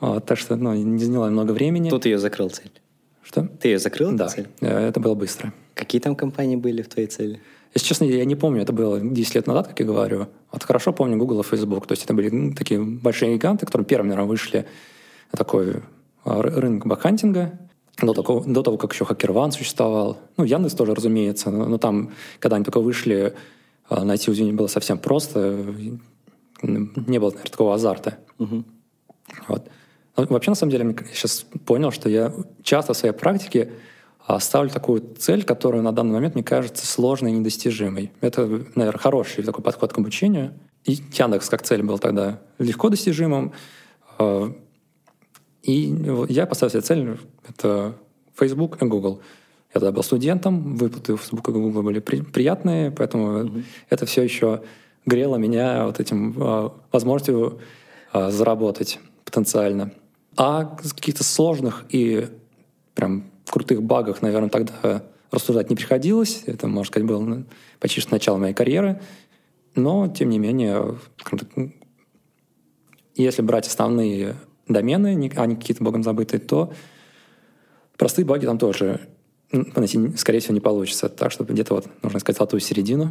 Вот, так что ну, не заняло много времени. Тут ее закрыл цель. Что? Ты ее закрыл, да, цель? Э, это было быстро. Какие там компании были в твоей цели? Если честно, я не помню, это было 10 лет назад, как я говорю. Вот хорошо помню Google и Facebook. То есть это были такие большие гиганты, которые первыми, наверное, вышли на такой рынок бакхантинга. До того, до того, как еще HackerOne существовал. Ну, Яндекс тоже, разумеется. Но, но там, когда они только вышли, а, найти уязвимость было совсем просто не было, наверное, такого азарта. Угу. Вот. Но вообще, на самом деле, я сейчас понял, что я часто в своей практике а, ставлю такую цель, которая на данный момент мне кажется сложной и недостижимой. Это, наверное, хороший такой подход к обучению. И Яндекс как цель был тогда легко достижимым. И я поставил себе цель — это Facebook и Google. Я тогда был студентом, выплаты в Facebook и Google были при, приятные, поэтому mm-hmm. это все еще грело меня вот этим э, возможностью э, заработать потенциально. А каких-то сложных и прям крутых багах, наверное, тогда рассуждать не приходилось. Это, можно сказать, было почти что начало моей карьеры. Но, тем не менее, если брать основные домены, а не какие-то богом забытые, то Простые баги там тоже найти, скорее всего, не получится. Так что где-то вот нужно искать золотую середину.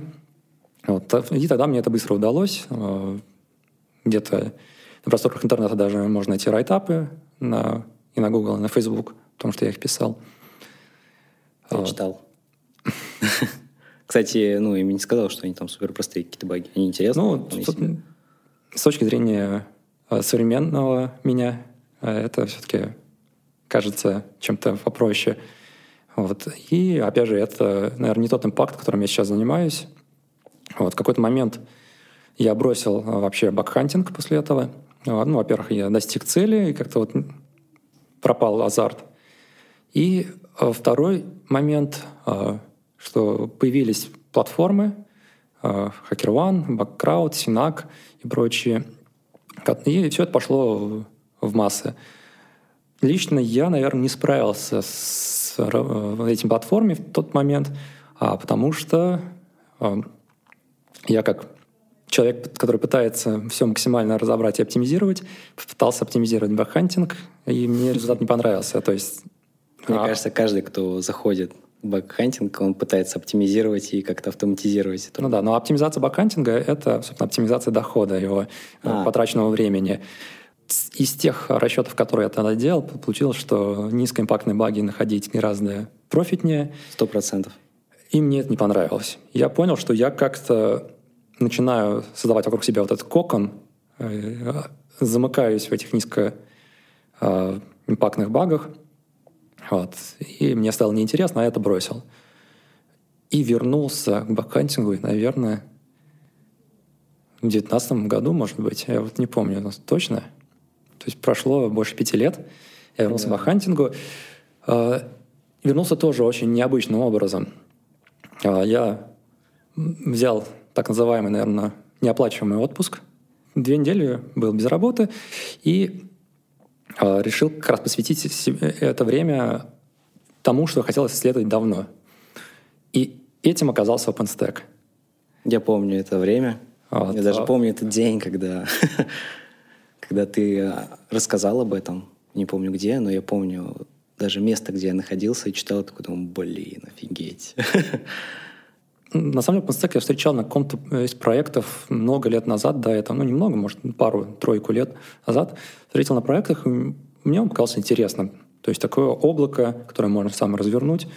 Вот. И тогда мне это быстро удалось. Э, где-то на просторах интернета даже можно найти райтапы на, и на Google, и на Facebook, потому что я их писал. Я вот. читал. Кстати, ну, им не сказал, что они там супер простые какие-то баги. Они интересны. Ну, с точки зрения современного меня, э, это все-таки кажется чем-то попроще. Вот. И, опять же, это, наверное, не тот импакт, которым я сейчас занимаюсь. Вот. В какой-то момент я бросил э, вообще бакхантинг после этого. Ну, во-первых, я достиг цели, и как-то вот пропал азарт. И второй момент что появились платформы, HackerOne, Backcrowd, Synac и прочие. И все это пошло в массы. Лично я, наверное, не справился с этим платформой в тот момент, а потому что а, я как человек, который пытается все максимально разобрать и оптимизировать, пытался оптимизировать bug hunting, и мне результат не понравился. То есть, мне а... кажется, каждый, кто заходит в bug hunting, он пытается оптимизировать и как-то автоматизировать это. Ну да, но оптимизация bug hunting а — это, собственно, оптимизация дохода его э, а. потраченного времени. Из тех расчетов, которые я тогда делал, получилось, что низкоимпактные баги находить гораздо профитнее. Сто процентов. И мне это не понравилось. Я понял, что я как-то начинаю создавать вокруг себя вот этот кокон, э, замыкаюсь в этих низкоимпактных багах, вот. И мне стало неинтересно, а я это бросил. И вернулся к bug hunting у, наверное, в девятнадцатом году, может быть, я вот не помню точно. То есть прошло больше пяти лет, я вернулся да. к bug hunting у. А, вернулся тоже очень необычным образом. А, я взял так называемый, наверное, неоплачиваемый отпуск. Две недели был без работы, и решил как раз посвятить это время тому, что хотелось исследовать давно. И этим оказался OpenStack. Я помню это время. Вот. Я даже а помню этот день, когда, когда ты а, рассказал об этом. Не помню где, но я помню даже место, где я находился и читал, такой думаю, блин, офигеть. На самом деле, OpenStack я встречал на каком-то из проектов много лет назад до этого, ну, немного, может, пару-тройку лет назад. Встретил на проектах, мне он показался интересным. То есть такое облако, которое можно сам развернуть.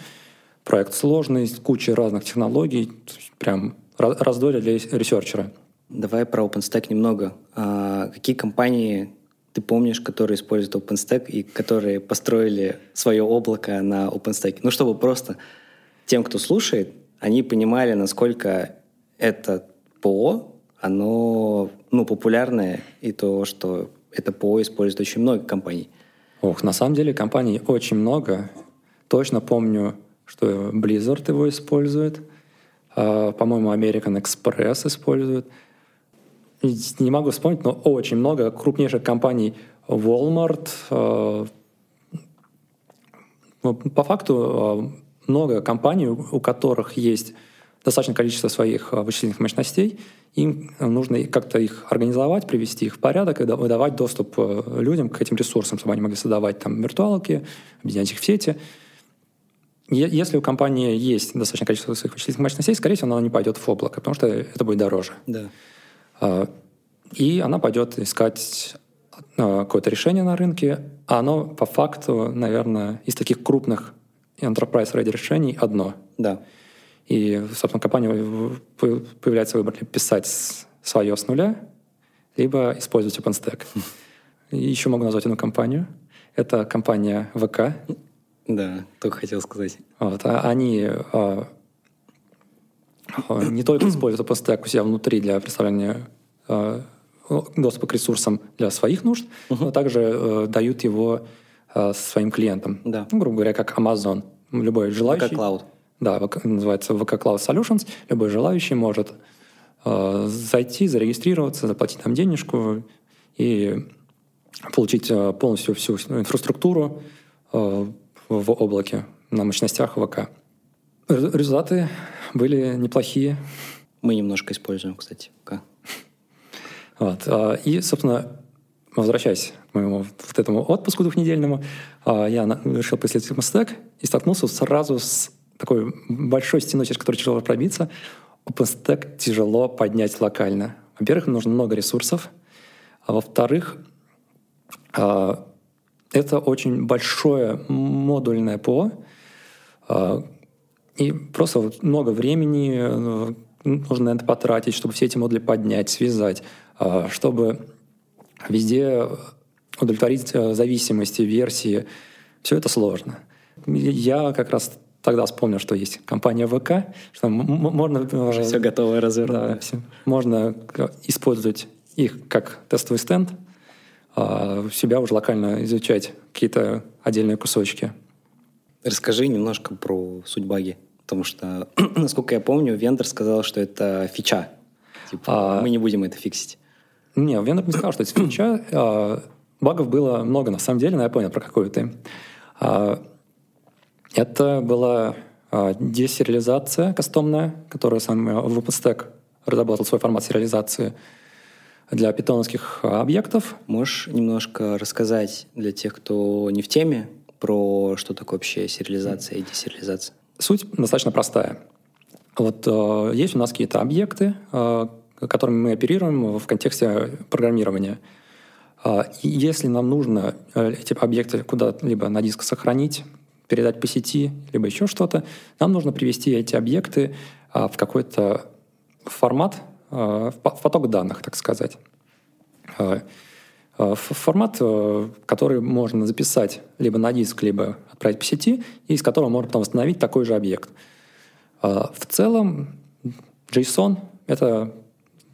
Проект сложный, с кучей разных технологий, прям раздолье для ресерчера. Давай про OpenStack немного. А какие компании ты помнишь, которые используют OpenStack и которые построили свое облако на OpenStack? Ну, чтобы просто тем, кто слушает, они понимали, насколько это ПО, оно ну, популярное, и то, что это ПО использует очень много компаний. Ох, на самом деле компаний очень много. Точно помню, что Blizzard его использует. А, по-моему, American Express использует. Не могу вспомнить, но очень много крупнейших компаний. Walmart. А, ну, по факту а, много компаний, у которых есть достаточное количество своих а, вычислительных мощностей, им нужно как-то их организовать, привести их в порядок и выдавать доступ э, людям к этим ресурсам, чтобы они могли создавать там виртуалки, объединять их в сети. Если у компании есть достаточное количество своих вычислительных мощностей, скорее всего, она не пойдет в облако, потому что это будет дороже. Да. А, и она пойдет искать а, какое-то решение на рынке, а оно по факту, наверное, из таких крупных enterprise ready решений одно. Да. И, собственно, компания появляется выбор либо писать свое с нуля, либо использовать OpenStack. И еще могу назвать одну компанию. Это компания ВК. Да, только хотел сказать. Вот, а они а, а, не только используют OpenStack у себя внутри для представления а, доступа к ресурсам для своих нужд, uh-huh. но также а, дают его а, своим клиентам. Да. Ну, грубо говоря, как Amazon. Любой желающий. Как Cloud. Да, называется VK Cloud Solutions. Любой желающий может э, зайти, зарегистрироваться, заплатить там денежку и получить э, полностью всю инфраструктуру э, в облаке на мощностях ВК. Результаты были неплохие. Мы немножко используем, кстати, ВК. Вот. И, собственно, возвращаясь моему вот этому отпуску двухнедельному, а, я решил поисследовать OpenStack и столкнулся сразу с такой большой стеной, через которую тяжело пробиться. OpenStack тяжело поднять локально. Во-первых, нужно много ресурсов, а во-вторых, а, это очень большое модульное ПО, и просто много времени э, нужно на это потратить, чтобы все эти модули поднять, связать, чтобы Везде удовлетворить э, зависимости, версии, все это сложно. Я как раз тогда вспомнил, что есть компания ВК, что можно... Э, все готовое развернуть. Да, все, можно использовать их как тестовый стенд, а себя уже локально изучать какие-то отдельные кусочки. Расскажи немножко про суть баги, потому что, насколько я помню, вендор сказал, что это фича. Типа, а... мы не будем это фиксить. Не, Вендор не сказал, что это фича. Багов было много, на самом деле, но я понял, про какую ты. А, это была а, десериализация кастомная, которую сам OpenStack разработал свой формат сериализации для питоновских объектов. Можешь немножко рассказать для тех, кто не в теме, про что такое вообще сериализация и десериализация? Суть достаточно простая. Вот э, есть у нас какие-то объекты, э, которыми мы оперируем в контексте программирования. А, если нам нужно э, эти объекты куда-либо на диск сохранить, передать по сети, либо еще что-то, нам нужно привести эти объекты а, в какой-то формат, а, в поток данных, так сказать. Формат, э, который можно записать либо на диск, либо отправить по сети, и из которого можно потом восстановить такой же объект. В целом JSON — это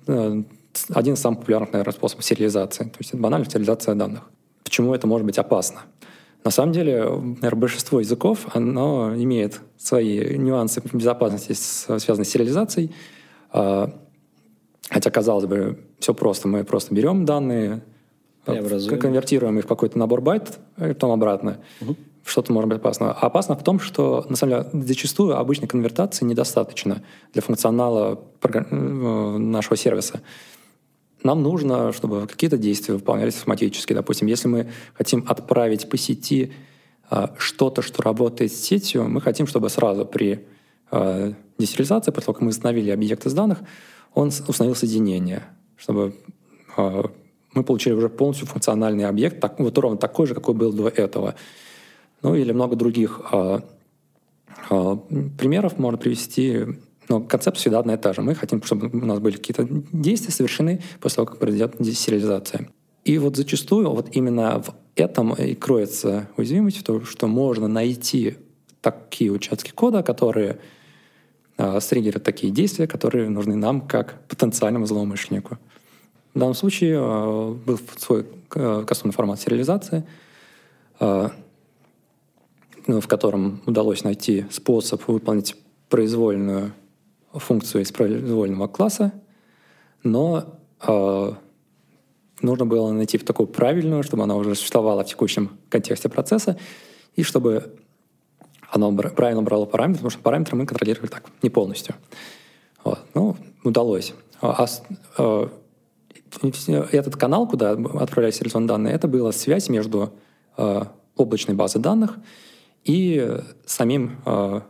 Э, один из самых популярных, наверное, способов сериализации. То есть это банальная сериализация данных. Почему это может быть опасно? На самом деле, наверное, большинство языков, оно имеет свои нюансы безопасности, связанные с сериализацией. А, хотя, казалось бы, все просто. Мы просто берем данные, конвертируем их в какой-то набор байт, и потом обратно. Угу. Что-то может быть опасно. А опасно в том, что, на самом деле, зачастую обычной конвертации недостаточно для функционала э, нашего сервиса. Нам нужно, чтобы какие-то действия выполнялись автоматически. Допустим, если мы хотим отправить по сети э, что-то, что работает с сетью, мы хотим, чтобы сразу при э, десериализации, после того, как мы установили объект из данных, он установил соединение, чтобы э, мы получили уже полностью функциональный объект, так, вот ровно такой же, какой был до этого. Ну или много других э, примеров можно привести. Но концепция всегда одна и та же. Мы хотим, чтобы у нас были какие-то действия совершены после того, как произойдет десериализация. И вот зачастую вот именно в этом и кроется уязвимость, в том, что можно найти такие участки кода, которые э, стриггерят такие действия, которые нужны нам как потенциальному злоумышленнику. В данном случае э, был свой э, кастомный формат сериализации, ну, в котором удалось найти способ выполнить произвольную функцию из произвольного класса, но нужно было найти такую правильную, чтобы она уже существовала в текущем контексте процесса, и чтобы она правильно брала параметры, потому что параметры мы контролировали так, не полностью. Вот. Ну, удалось. А, а, этот канал, куда отправлялись реляционные данные, это была связь между э, облачной базой данных и самим э,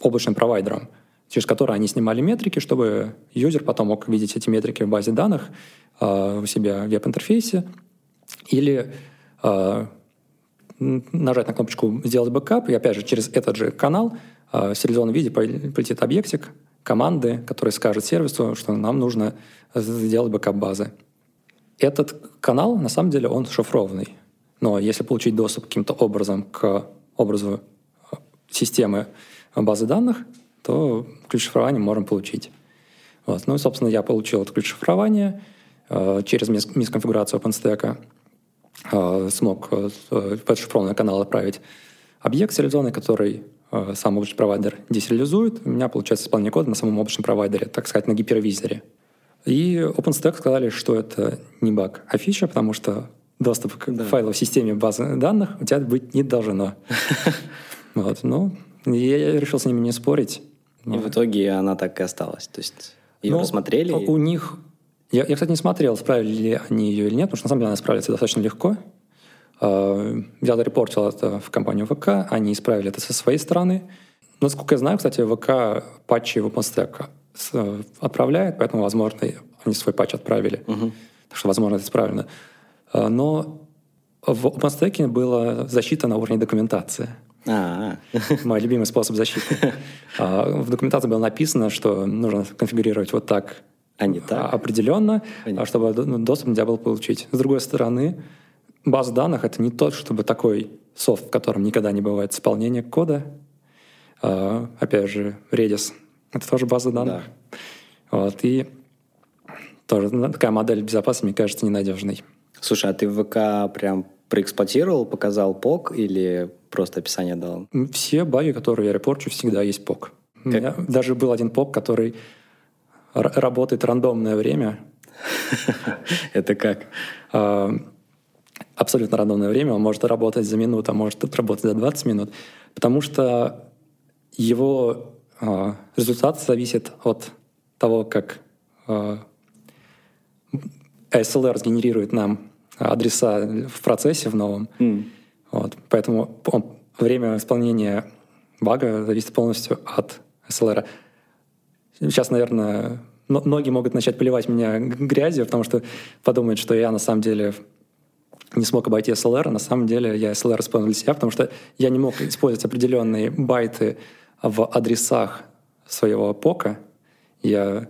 облачным провайдером, через который они снимали метрики, чтобы юзер потом мог видеть эти метрики в базе данных э, у себя в веб-интерфейсе или э, нажать на кнопочку «Сделать бэкап», и опять же через этот же канал э, в сериализованном виде полетит объектик, команды, которые скажут сервису, что нам нужно сделать бэкап базы. Этот канал, на самом деле, он шифрованный. Но если получить доступ каким-то образом к образу системы базы данных, то ключ шифрования можем получить. Вот. Ну и, собственно, я получил этот ключ шифрования э, через мисконфигурацию OpenStack. Э, смог э, в этот шифрованный канал отправить объект сериализованный, который Э, сам облачный провайдер десериализует, у меня получается исполнение кода на самом облачном провайдере, так сказать, на гипервизоре. И OpenStack сказали, что это не баг, а фича, потому что доступ к да. файлу в системе базы данных у тебя быть не должно. Вот, ну, я решил с ними не спорить. И в итоге она так и осталась. То есть ее ну, рассмотрели? У них Я, я, кстати, не смотрел, справили ли они ее или нет, потому что на самом деле она справится достаточно легко. Э, я зарепортил это в компанию ВК, они исправили это со своей стороны. Насколько я знаю, кстати, ВК патчи в OpenStack отправляет, поэтому, возможно, они свой патч отправили. Угу. Так что, возможно, это исправлено. Э, но в OpenStack была защита на уровне документации. А, Мой любимый способ защиты. А, В документации было написано, что нужно конфигурировать вот так а не так? определенно, Понятно. а чтобы ну, доступ нельзя было получить. С другой стороны, база данных — это не тот, чтобы такой софт, в котором никогда не бывает исполнения кода. А, Опять же, Redis — это тоже база данных. Вот, и тоже ну, такая модель безопасности, мне кажется, ненадежной. Слушай, а ты в ВК прям проэксплуатировал, показал ПОК или просто описание дал? Все баги, которые я репорчу, всегда есть пок. У меня даже был один пок, который работает рандомное время, Это как? а, абсолютно рандомное время, он может работать за минуту, а может работать за 20 минут, потому что его а, результат зависит от того, как а, SLR сгенерирует нам адреса в процессе в новом. М. Вот. Поэтому время исполнения бага зависит полностью от SLR. Сейчас, наверное, но- многие могут начать поливать меня грязью, потому что подумают, что я на самом деле не смог обойти SLR, на самом деле я SLR использовал для себя, потому что я не мог использовать определенные байты в адресах своего PoC а. Я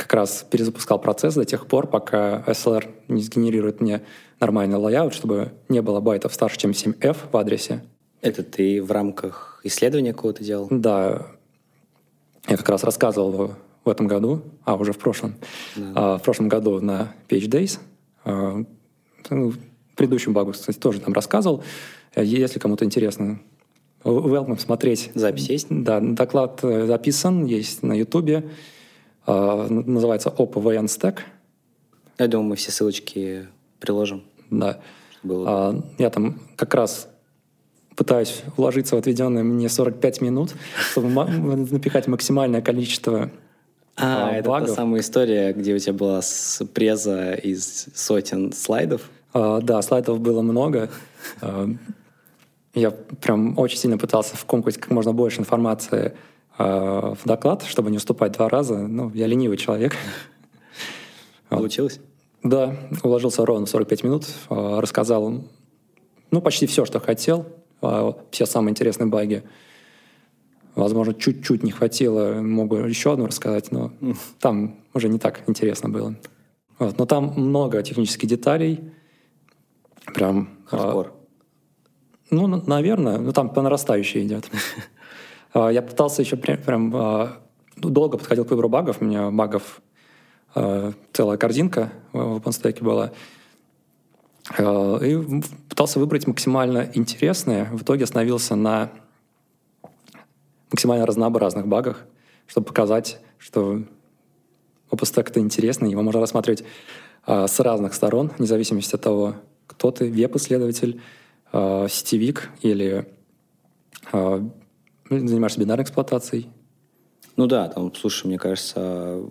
как раз перезапускал процесс до тех пор, пока ASLR не сгенерирует мне нормальный layout, чтобы не было байтов старше, чем 7F в адресе. Это ты в рамках исследования какого-то делал? Да, я как раз рассказывал в- этом году, а уже в прошлом, а, в прошлом году на PHDays. А, ну, в предыдущем багу, кстати, тоже там рассказывал. Э, Если кому-то интересно, welcome смотреть. Запись есть? Да, доклад э, записан, есть на Ютубе. Н- Называется OpenVN Stack. Я думаю, мы все ссылочки приложим. Да. было. А, Я там как раз пытаюсь вложиться в отведенные мне 45 минут, чтобы напихать максимальное количество А, а, это та самая история, где у тебя была преза из сотен слайдов. А, Да, слайдов было много. А, Я прям очень сильно пытался вкомкать как можно больше информации а, в доклад, чтобы не уступать два раза. Ну, я ленивый человек. Получилось? Да, уложился ровно в 45 минут, а, рассказал ну, почти все, что хотел, а, все самые интересные баги. Возможно, чуть-чуть не хватило, могу еще одну рассказать, но там уже не так интересно было. Вот, но там много технических деталей. Прям... а, Хардкор. ну, н- наверное, ну там по нарастающей идет. А, Я пытался еще прям, прям, а, ну, долго подходил к выбору багов. У меня багов а, целая корзинка в OpenStack была. И пытался выбрать максимально интересные. В итоге остановился на максимально разнообразных багах, чтобы показать, что OpenStack это интересно, его можно рассматривать с разных сторон, вне зависимости от того, кто ты, веб-исследователь, сетевик или ну, занимаешься бинарной эксплуатацией. Ну да, там, слушай, мне кажется,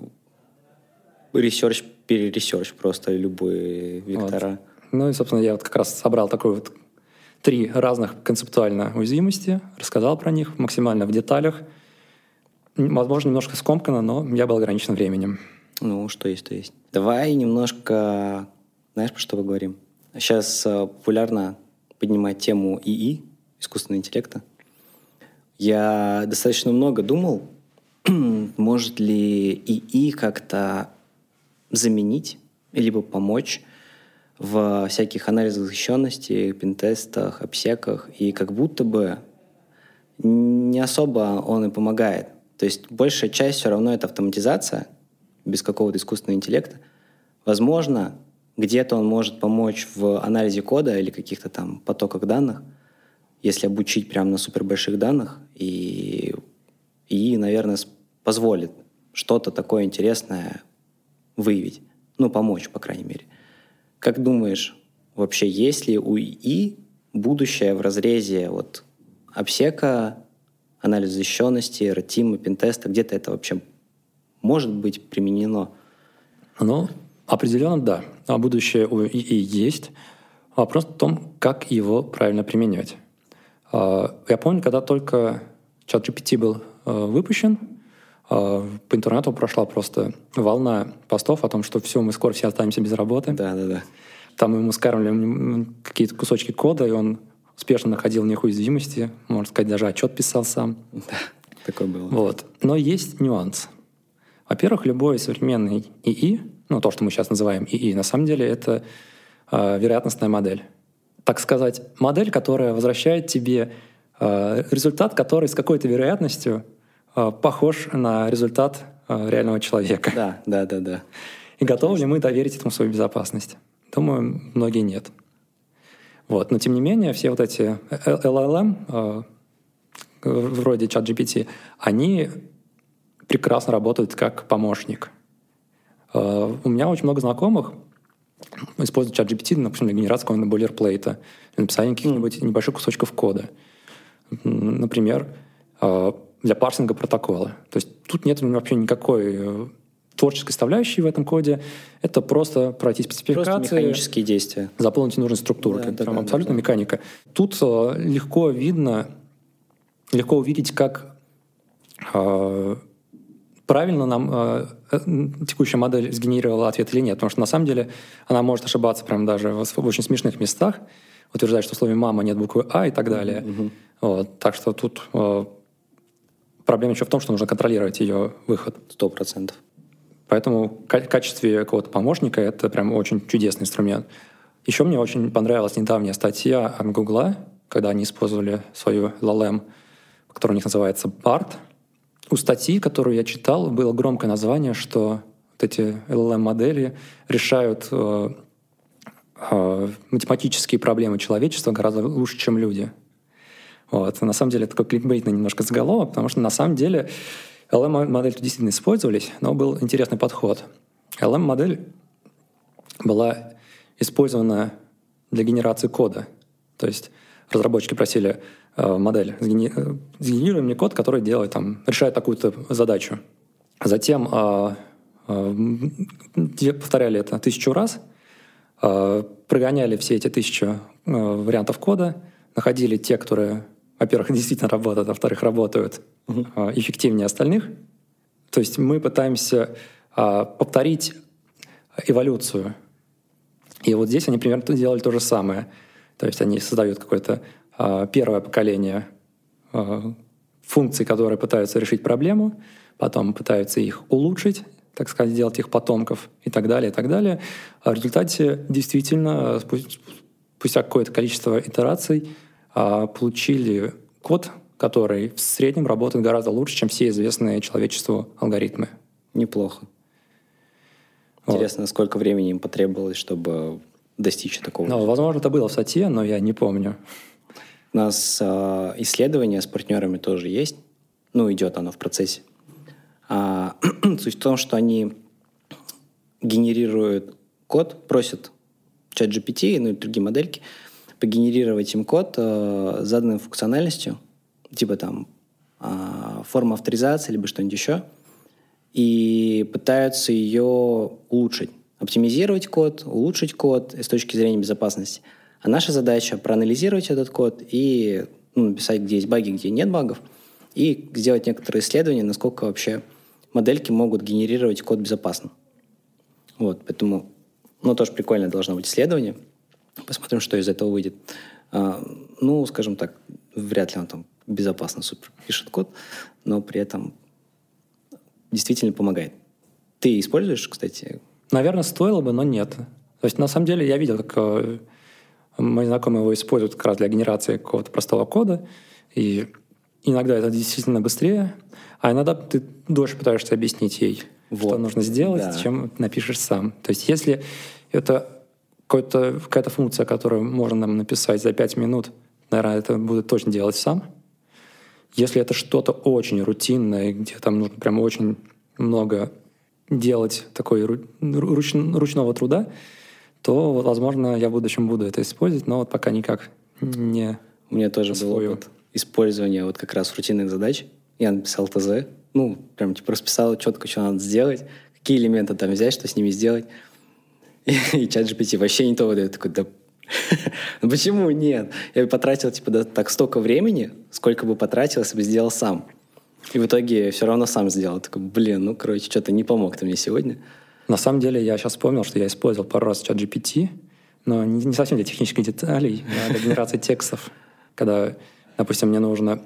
research, пере research просто любые вектора. Ну и, собственно, я вот как раз собрал такой вот три разных концептуально уязвимости, рассказал про них максимально в деталях. Возможно, немножко скомкано, но я был ограничен временем. Ну, что есть, то есть. Давай немножко, знаешь, про что поговорим? Сейчас э, популярно поднимать тему ИИ, искусственного интеллекта. Я достаточно много думал, может ли ИИ как-то заменить, либо помочь в всяких анализах защищенности, пентестах, обсеках, и как будто бы не особо он и помогает. То есть большая часть все равно это автоматизация, без какого-то искусственного интеллекта. Возможно, где-то он может помочь в анализе кода или каких-то там потоках данных, если обучить прямо на супербольших данных, и, и наверное, позволит что-то такое интересное выявить. Ну, помочь, по крайней мере. Как думаешь, вообще есть ли у ИИ будущее в разрезе вот обсека, анализа защищенности, ретима, пентеста? Где-то это вообще может быть применено? Ну, Определенно, да. А будущее у ИИ есть. Вопрос в том, как его правильно применять. А, я помню, когда только ChatGPT был а, выпущен, а, по интернету прошла просто волна постов о том, что все, мы скоро все останемся без работы. Да, да, да. Там ему скармливали какие-то кусочки кода, и он успешно находил в них уязвимости, можно сказать, даже отчет писал сам. Да, такое было. Вот. Но есть нюанс. Во-первых, любой современный ИИ, ну то, что мы сейчас называем ИИ, на самом деле это э, вероятностная модель. Так сказать, модель, которая возвращает тебе э, результат, который с какой-то вероятностью э, похож на результат э, реального человека. Да, да, да, да. И готовы ли мы доверить этому свою безопасность? Думаю, многие нет. Вот. Но тем не менее, все вот эти LLM, э, вроде ChatGPT, они прекрасно работают как помощник. Э, у меня очень много знакомых используют ChatGPT, например, для генерации какого-нибудь бойлерплейта, для написания каких-нибудь небольших кусочков кода. Например, э, для парсинга протокола. То есть тут нет вообще никакой творческой составляющей в этом коде. Это просто пройти спецификации. Просто механические действия. Заполнить нужные структуры. Да, это прям да, абсолютно да. механика. Тут э, легко видно, легко увидеть, как э, правильно нам э, э, текущая модель сгенерировала ответ или нет. Потому что на самом деле она может ошибаться прям даже в, в очень смешных местах, утверждать, что в слове «мама» нет буквы «а» и так далее. Mm-hmm. Вот. Так что тут э, проблема еще в том, что нужно контролировать ее выход. Сто процентов. Поэтому в качестве какого-то помощника это прям очень чудесный инструмент. Еще мне очень понравилась недавняя статья от Гугла, когда они использовали свою LLM, которая у них называется BART. У статьи, которую я читал, было громкое название, что вот эти LLM-модели решают э, э, математические проблемы человечества гораздо лучше, чем люди. Вот. на самом деле такой кликбейтный немножко заголовок, потому что на самом деле LM-модель действительно использовались, но был интересный подход. LM-модель была использована для генерации кода. То есть разработчики просили модель, сгенерируй мне код, который делает, там, решает такую-то задачу. Затем э, э, повторяли это тысячу раз, э, прогоняли все эти тысячу э, вариантов кода, находили те, которые во-первых, действительно работают, а во-вторых, работают угу. эффективнее остальных. То есть мы пытаемся а, повторить эволюцию. И вот здесь они примерно делали то же самое. То есть они создают какое-то а, первое поколение функций, которые пытаются решить проблему, потом пытаются их улучшить, так сказать, сделать их потомков и так далее, и так далее. А в результате действительно спустя какое-то количество итераций а, получили код, который в среднем работает гораздо лучше, чем все известные человечеству алгоритмы. Неплохо. Интересно, вот. сколько времени им потребовалось, чтобы достичь такого? Ну, возможно, это было в статье, но я не помню. У нас э, исследование с партнерами тоже есть. Ну, идет оно в процессе. А, суть в том, что они генерируют код, просят чат GPT, ну и другие модельки, погенерировать им код э, заданной функциональностью, типа там э, форма авторизации, либо что-нибудь еще, и пытаются ее улучшить, оптимизировать код, улучшить код с точки зрения безопасности. А наша задача проанализировать этот код и ну, написать, где есть баги, где нет багов, и сделать некоторые исследования, насколько вообще модельки могут генерировать код безопасно. Вот, поэтому, ну, тоже прикольно должно быть исследование – Посмотрим, что из этого выйдет. А, ну, скажем так, вряд ли он там безопасно супер пишет код, но при этом действительно помогает. Ты используешь, кстати? Наверное, стоило бы, но нет. То есть, на самом деле, я видел, как э, мои знакомые его используют как раз для генерации какого-то простого кода, и иногда это действительно быстрее, а иногда ты дольше пытаешься объяснить ей, вот. что нужно сделать, да. чем напишешь сам. То есть, если это какая-то функция, которую можно нам написать за 5 минут, наверное, это будет точно делать сам. Если это что-то очень рутинное, где там нужно прям очень много делать такой руч, ручного труда, то, возможно, я в будущем буду это использовать, но вот пока никак не У меня тоже освою. было опыт использования вот как раз рутинных задач. Я написал ТЗ, ну, прям типа расписал четко, что надо сделать, какие элементы там взять, что с ними сделать. И чат GPT вообще не то выдает. Такой, да почему нет? Я бы потратил типа да, так столько времени, сколько бы потратил, если бы сделал сам. И в итоге все равно сам сделал. Такой, блин, ну, короче, что-то не помог ты мне сегодня. На самом деле, я сейчас вспомнил, что я использовал пару раз чат GPT, но не, не совсем для технических деталей, а для генерации текстов. Когда, допустим, мне нужно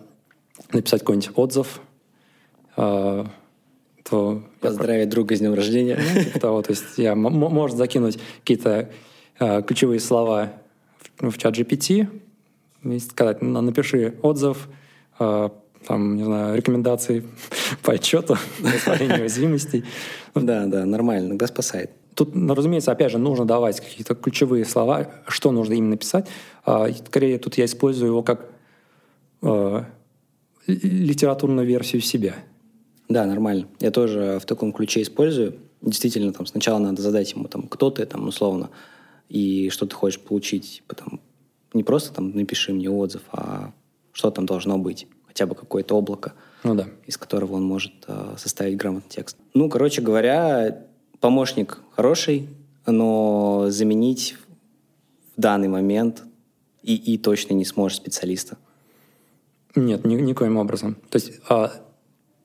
написать какой-нибудь отзыв, а, то... Поздравить друга с днем рождения. Ну, типа того, то есть я может закинуть какие-то а, ключевые слова в, в чат GPT, сказать, напиши отзыв, а, там, не знаю, рекомендации по отчету восстановления уязвимостей. Да, да, нормально, иногда спасает. Тут, ну, разумеется, опять же, нужно давать какие-то ключевые слова, что нужно именно писать. А, скорее, тут я использую его как э, литературную версию себя. Да, нормально. Я тоже в таком ключе использую. Действительно, там сначала надо задать ему, там, кто ты, там, условно, и что ты хочешь получить. Потом не просто там напиши мне отзыв, а что там должно быть хотя бы какое-то облако, ну, да. из которого он может э, составить грамотный текст. Ну, короче говоря, помощник хороший, но заменить в данный момент и, и точно не сможет специалиста. Нет, ни, никоим образом. То есть а,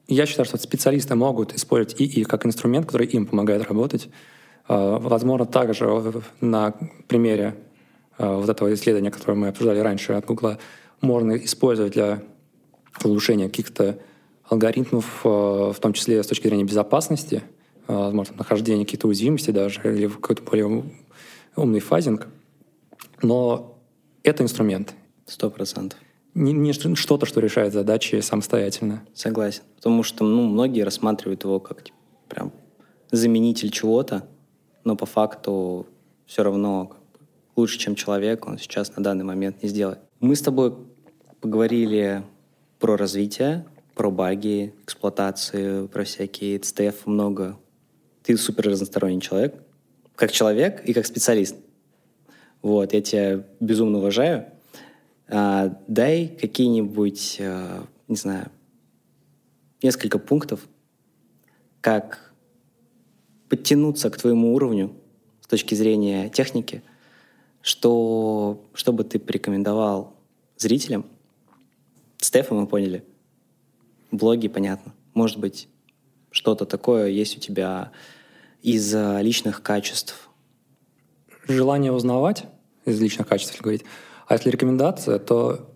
я считаю, что специалисты могут использовать ИИ как инструмент, который им помогает работать. А, возможно, также на примере а, вот этого исследования, которое мы обсуждали раньше от Гугла, можно использовать для улучшения каких-то алгоритмов, э, в том числе с точки зрения безопасности, э, возможно, нахождения каких-то уязвимостей даже, или какой-то более умный фазинг. Но это инструмент. Сто процентов. Не, не что-то, что решает задачи самостоятельно. Согласен. Потому что ну, многие рассматривают его как типа, прям заменитель чего-то, но по факту все равно лучше, чем человек, он сейчас на данный момент не сделает. Мы с тобой поговорили про развитие, про баги, эксплуатацию, про всякие CTF много. Ты супер разносторонний человек, как человек и как специалист. Вот, я тебя безумно уважаю. А, дай какие-нибудь, а, не знаю, несколько пунктов, как подтянуться к твоему уровню с точки зрения техники, что, что бы ты порекомендовал зрителям – Стефа мы поняли. Блоги, понятно. Может быть, что-то такое есть у тебя из личных качеств? Желание узнавать из личных качеств, если говорить. А если рекомендация, то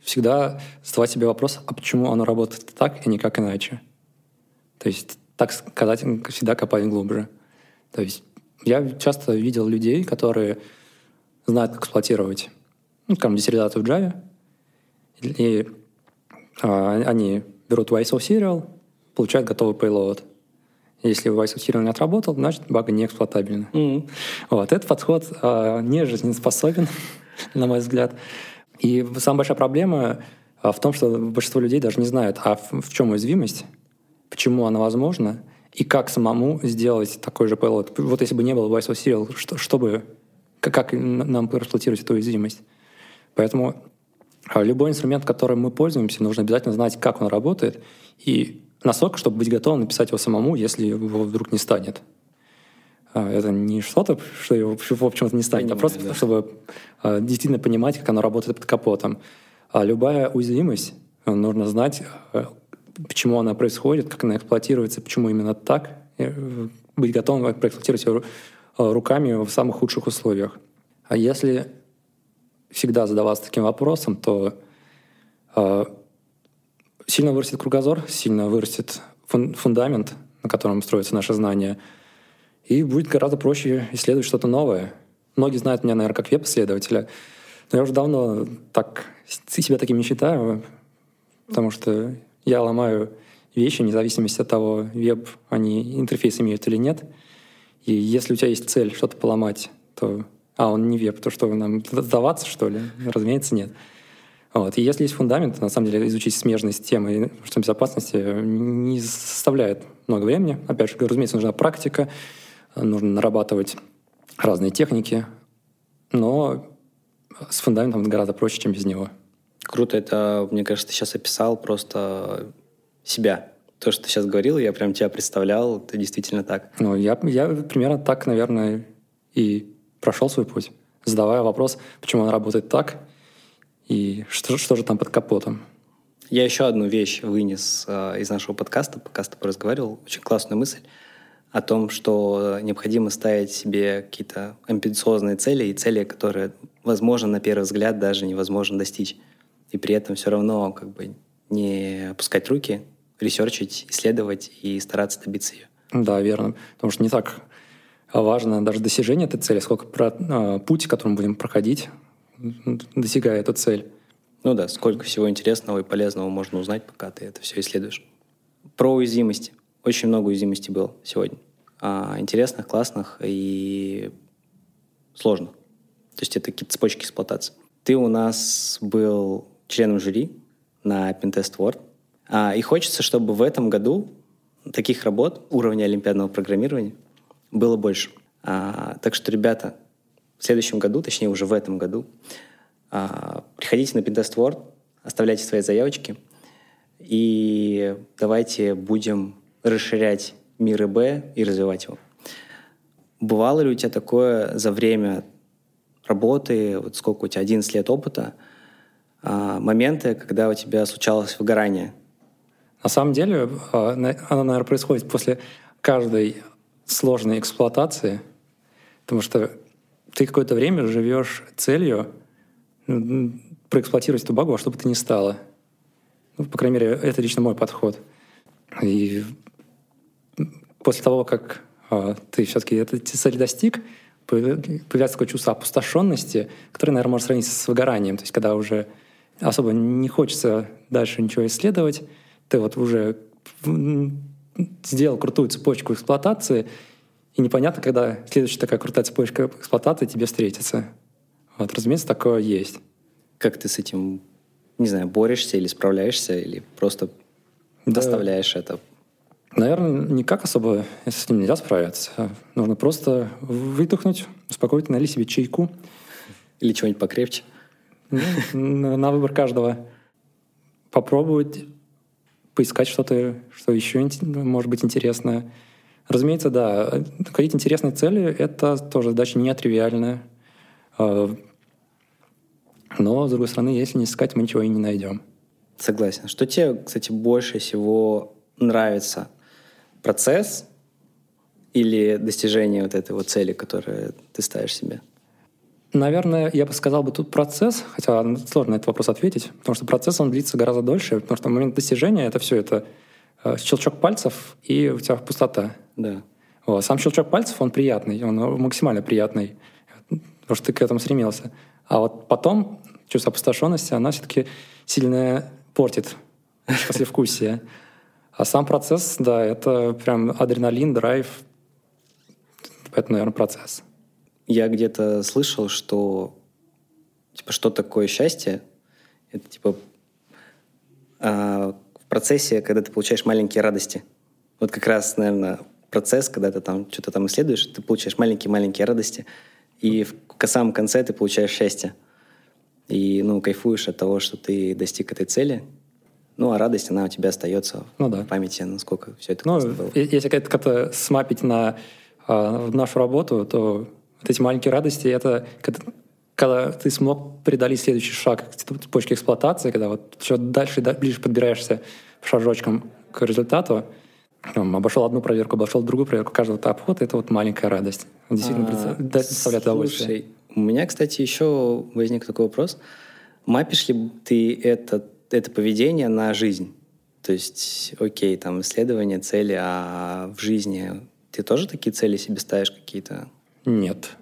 всегда задавать себе вопрос, а почему оно работает так и никак иначе? То есть, так сказать, всегда копать глубже. То есть я часто видел людей, которые знают, как эксплуатировать, ну, скажем, диссертацию в Java, и а, они берут YSO serial, получают готовый payload. Если YSO serial не отработал, значит бага не эксплуатабельна. Mm-hmm. Вот, этот подход а, не жизнеспособен, на мой взгляд. И самая большая проблема а, в том, что большинство людей даже не знают, а в, в чем уязвимость, почему она возможна, и как самому сделать такой же payload. Вот если бы не было YSO serial, что, что бы, как, как нам эксплуатировать эту уязвимость? Поэтому любой инструмент, которым мы пользуемся, нужно обязательно знать, как он работает, и насколько, чтобы быть готовым написать его самому, если его вдруг не станет. А, это не что-то, что его в общем-то не станет, Понимаю, а просто да. чтобы а, действительно понимать, как оно работает под капотом. А любая уязвимость, нужно знать, почему она происходит, как она эксплуатируется, почему именно так, и быть готовым проэксплуатировать ее руками в самых худших условиях. А если всегда задаваться таким вопросом, то э, сильно вырастет кругозор, сильно вырастет фун фундамент, на котором строятся наши знания, и будет гораздо проще исследовать что-то новое. Многие знают меня, наверное, как веб-исследователя, но я уже давно так себя таким не считаю, потому что я ломаю вещи, вне зависимости от того, веб они интерфейс имеют или нет. И если у тебя есть цель что-то поломать, то а, он не веб, то что нам сдаваться, что ли? Разумеется, нет. Вот. И если есть фундамент, то, на самом деле изучить смежные системы что безопасности не составляет много времени. Опять же, разумеется, нужна практика, нужно нарабатывать разные техники, но с фундаментом это гораздо проще, чем без него. Круто, это, мне кажется, ты сейчас описал просто себя. то, что ты сейчас говорил, я прям тебя представлял, это действительно так. Ну, я, я примерно так, наверное, и прошел свой путь, задавая вопрос, почему он работает так, и что, что же там под капотом. Я еще одну вещь вынес э, из нашего подкаста, пока с тобой разговаривал, очень классную мысль о том, что необходимо ставить себе какие-то амбициозные цели и цели, которые, возможно, на первый взгляд даже невозможно достичь. И при этом все равно как бы не опускать руки, ресерчить, исследовать и стараться добиться ее. Да, верно. Потому что не так важно даже достижение этой цели, сколько про, э, путь, которым будем проходить, достигая эту цель. Ну да, сколько всего интересного и полезного можно узнать, пока ты это все исследуешь. Про уязвимости. Очень много уязвимостей было сегодня. А, интересных, классных и сложных. То есть это какие-то цепочки эксплуатации. Ты у нас был членом жюри на Pentest World. А, и хочется, чтобы в этом году таких работ уровня олимпиадного программирования было больше. А, так что, ребята, в следующем году, точнее уже в этом году, а, приходите на Pinterest World, оставляйте свои заявочки, и давайте будем расширять мир ИБ и развивать его. Бывало ли у тебя такое за время работы, вот сколько у тебя, 11 лет опыта, а, моменты, когда у тебя случалось выгорание? На самом деле, а, оно, наверное, происходит после каждой сложной эксплуатации, потому что ты какое-то время живешь целью проэксплуатировать эту багу во что бы то ни стало. Ну, по крайней мере, это лично мой подход. И после того, как а, ты все-таки этой цели достиг, появляется такое чувство опустошенности, которое, наверное, можно сравнить с выгоранием. То есть, когда уже особо не хочется дальше ничего исследовать, ты вот уже сделал крутую цепочку эксплуатации, и непонятно, когда следующая такая крутая цепочка эксплуатации тебе встретится. Вот, разумеется, такое есть. Как ты с этим, не знаю, борешься или справляешься, или просто да. доставляешь это? Наверное, никак особо с этим нельзя справиться. Нужно просто выдохнуть, успокоить, налить себе чайку. Или чего-нибудь покрепче. Ну, на выбор каждого. Попробовать поискать что-то, что еще может быть интересное. Разумеется, да, находить интересные цели — это тоже задача не тривиальная. А, но, с другой стороны, если не искать, мы ничего и не найдем. Согласен. Что тебе, кстати, больше всего нравится? Процесс или достижение вот этой вот цели, которую ты ставишь себе? Наверное, я бы сказал бы тут процесс, хотя сложно на этот вопрос ответить, потому что процесс, он длится гораздо дольше, потому что момент достижения — это все это э, щелчок пальцев, и у тебя пустота. Да. Вот. Сам щелчок пальцев, он приятный, он максимально приятный, потому что ты к этому стремился. А вот потом чувство опустошенности, она все-таки сильно портит послевкусие. А сам процесс, да, это прям адреналин, драйв. Это, наверное, процесс. Я где-то слышал, что типа что такое счастье? Это типа а, в процессе, когда ты получаешь маленькие радости. Вот как раз, наверное, процесс, когда ты там что-то там исследуешь, ты получаешь маленькие-маленькие радости, и в самом конце ты получаешь счастье. И, ну, кайфуешь от того, что ты достиг этой цели. Ну, а радость, она у тебя остается ну, да. в памяти, насколько все это ну, было. Если как-то смапить на э, нашу работу, то вот эти маленькие радости — это когда, когда ты смог преодолеть следующий шаг цепочки эксплуатации, когда вот все дальше и ближе подбираешься шажочком к результату, там, обошел одну проверку, обошел другую проверку, каждый вот обход — это вот маленькая радость. Действительно а, представляет удовольствие. У меня, кстати, еще возник такой вопрос. Мапишь ли ты это, это поведение на жизнь? То есть, окей, там исследование, цели, а в жизни ты тоже такие цели себе ставишь какие-то? Нет.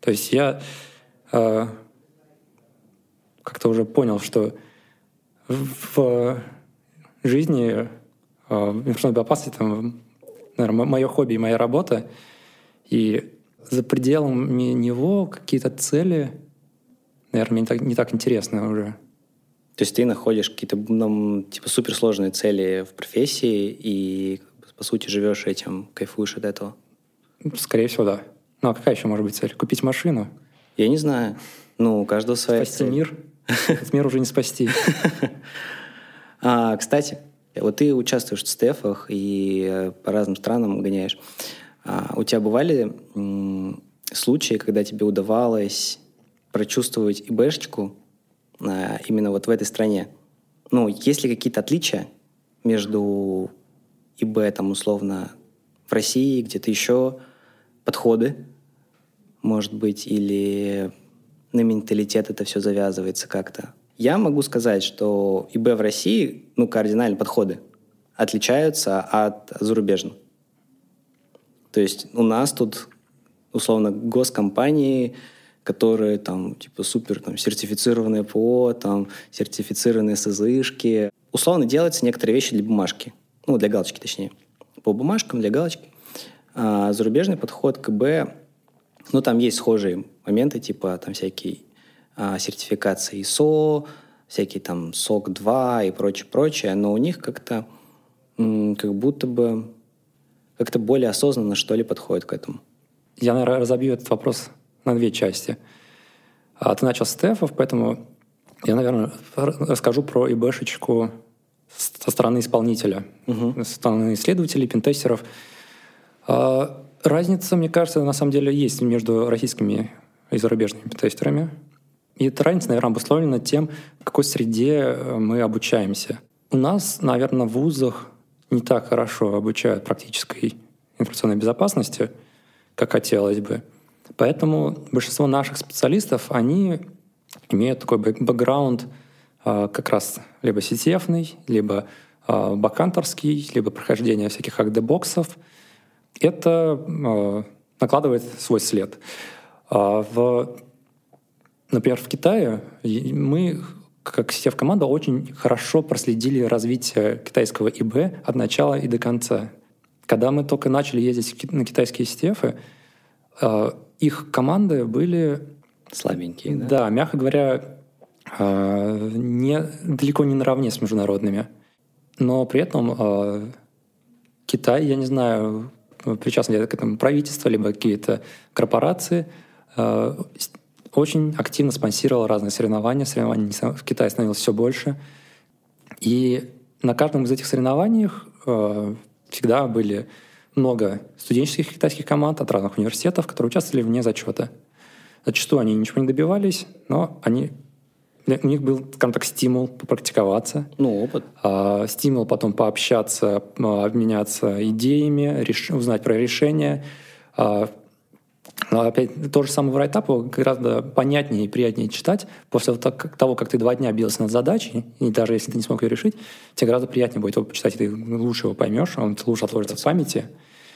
То есть я э, как-то уже понял, что в жизни э, информационной безопасности, там, наверное, мое хобби и моя работа, и за пределами него какие-то цели, наверное, не так, не так интересны уже. То есть ты находишь какие-то ну, типа суперсложные цели в профессии и, по сути, живешь этим, кайфуешь от этого? Скорее всего, да. Ну а какая еще может быть цель? Купить машину? Я не знаю. Ну, у каждого своя Спасти цель. мир? Этот мир уже не спасти. А, кстати, Вот ты участвуешь в стефах и по разным странам гоняешь. А у тебя бывали случаи, когда тебе удавалось прочувствовать ИБшечку а, именно вот в этой стране? Ну, есть ли какие-то отличия между ИБ, там, условно, в России, где-то еще, подходы, может быть, или на менталитет это все завязывается как-то? Я могу сказать, что ИБ в России, ну, кардинально подходы отличаются от зарубежных. То есть у нас тут, условно, госкомпании, которые там, типа, супер там, сертифицированные ПО, там, сертифицированные СЗышки. Условно делаются некоторые вещи для бумажки. Ну, для галочки, точнее. По бумажкам, для галочки. А зарубежный подход к ИБ, ну, там есть схожие моменты, типа, там всякие а, сертификации ISO, всякие там SOC 2 и прочее, прочее, но у них как-то как будто бы как-то более осознанно, что ли, подходит к этому. Я, наверное, разобью этот вопрос на две части. А ты начал с тефов, поэтому я, наверное, расскажу про ИБшечку со стороны исполнителя, угу. со стороны исследователей, пентестеров. А, разница, мне кажется, на самом деле есть между российскими и зарубежными тестерами. И эта разница, наверное, обусловлена тем, в какой среде э, мы обучаемся. У нас, наверное, в вузах не так хорошо обучают практической информационной безопасности, как хотелось бы. Поэтому большинство наших специалистов, они имеют такой бэкграунд э, как раз либо CTF, либо э, баканторский, либо прохождение всяких агдебоксов. Это накладывает свой след. В Например, в Китае мы, как CTF-команда, очень хорошо проследили развитие китайского ИБ от начала и до конца. Когда мы только начали ездить на китайские CTF, э, их команды были... Слабенькие, да? Да, мягко говоря, не, далеко не наравне с международными. Но при этом Китай, я не знаю, причастны ли к этому правительство, либо какие-то корпорации, очень активно спонсировал разные соревнования. Соревнований в Китае становилось все больше. И на каждом из этих соревнований э, всегда были много студенческих китайских команд от разных университетов, которые участвовали вне зачета. Зачастую они ничего не добивались, но они у них был, скажем так, стимул попрактиковаться. Ну, опыт. Э, стимул потом пообщаться, обменяться идеями, реш... узнать про решения. Э, но опять то же самое в райтапу гораздо понятнее и приятнее читать после того, как ты два дня бился над задачей, и даже если ты не смог ее решить, тебе гораздо приятнее будет его почитать, и ты лучше его поймешь, он лучше отложится в памяти,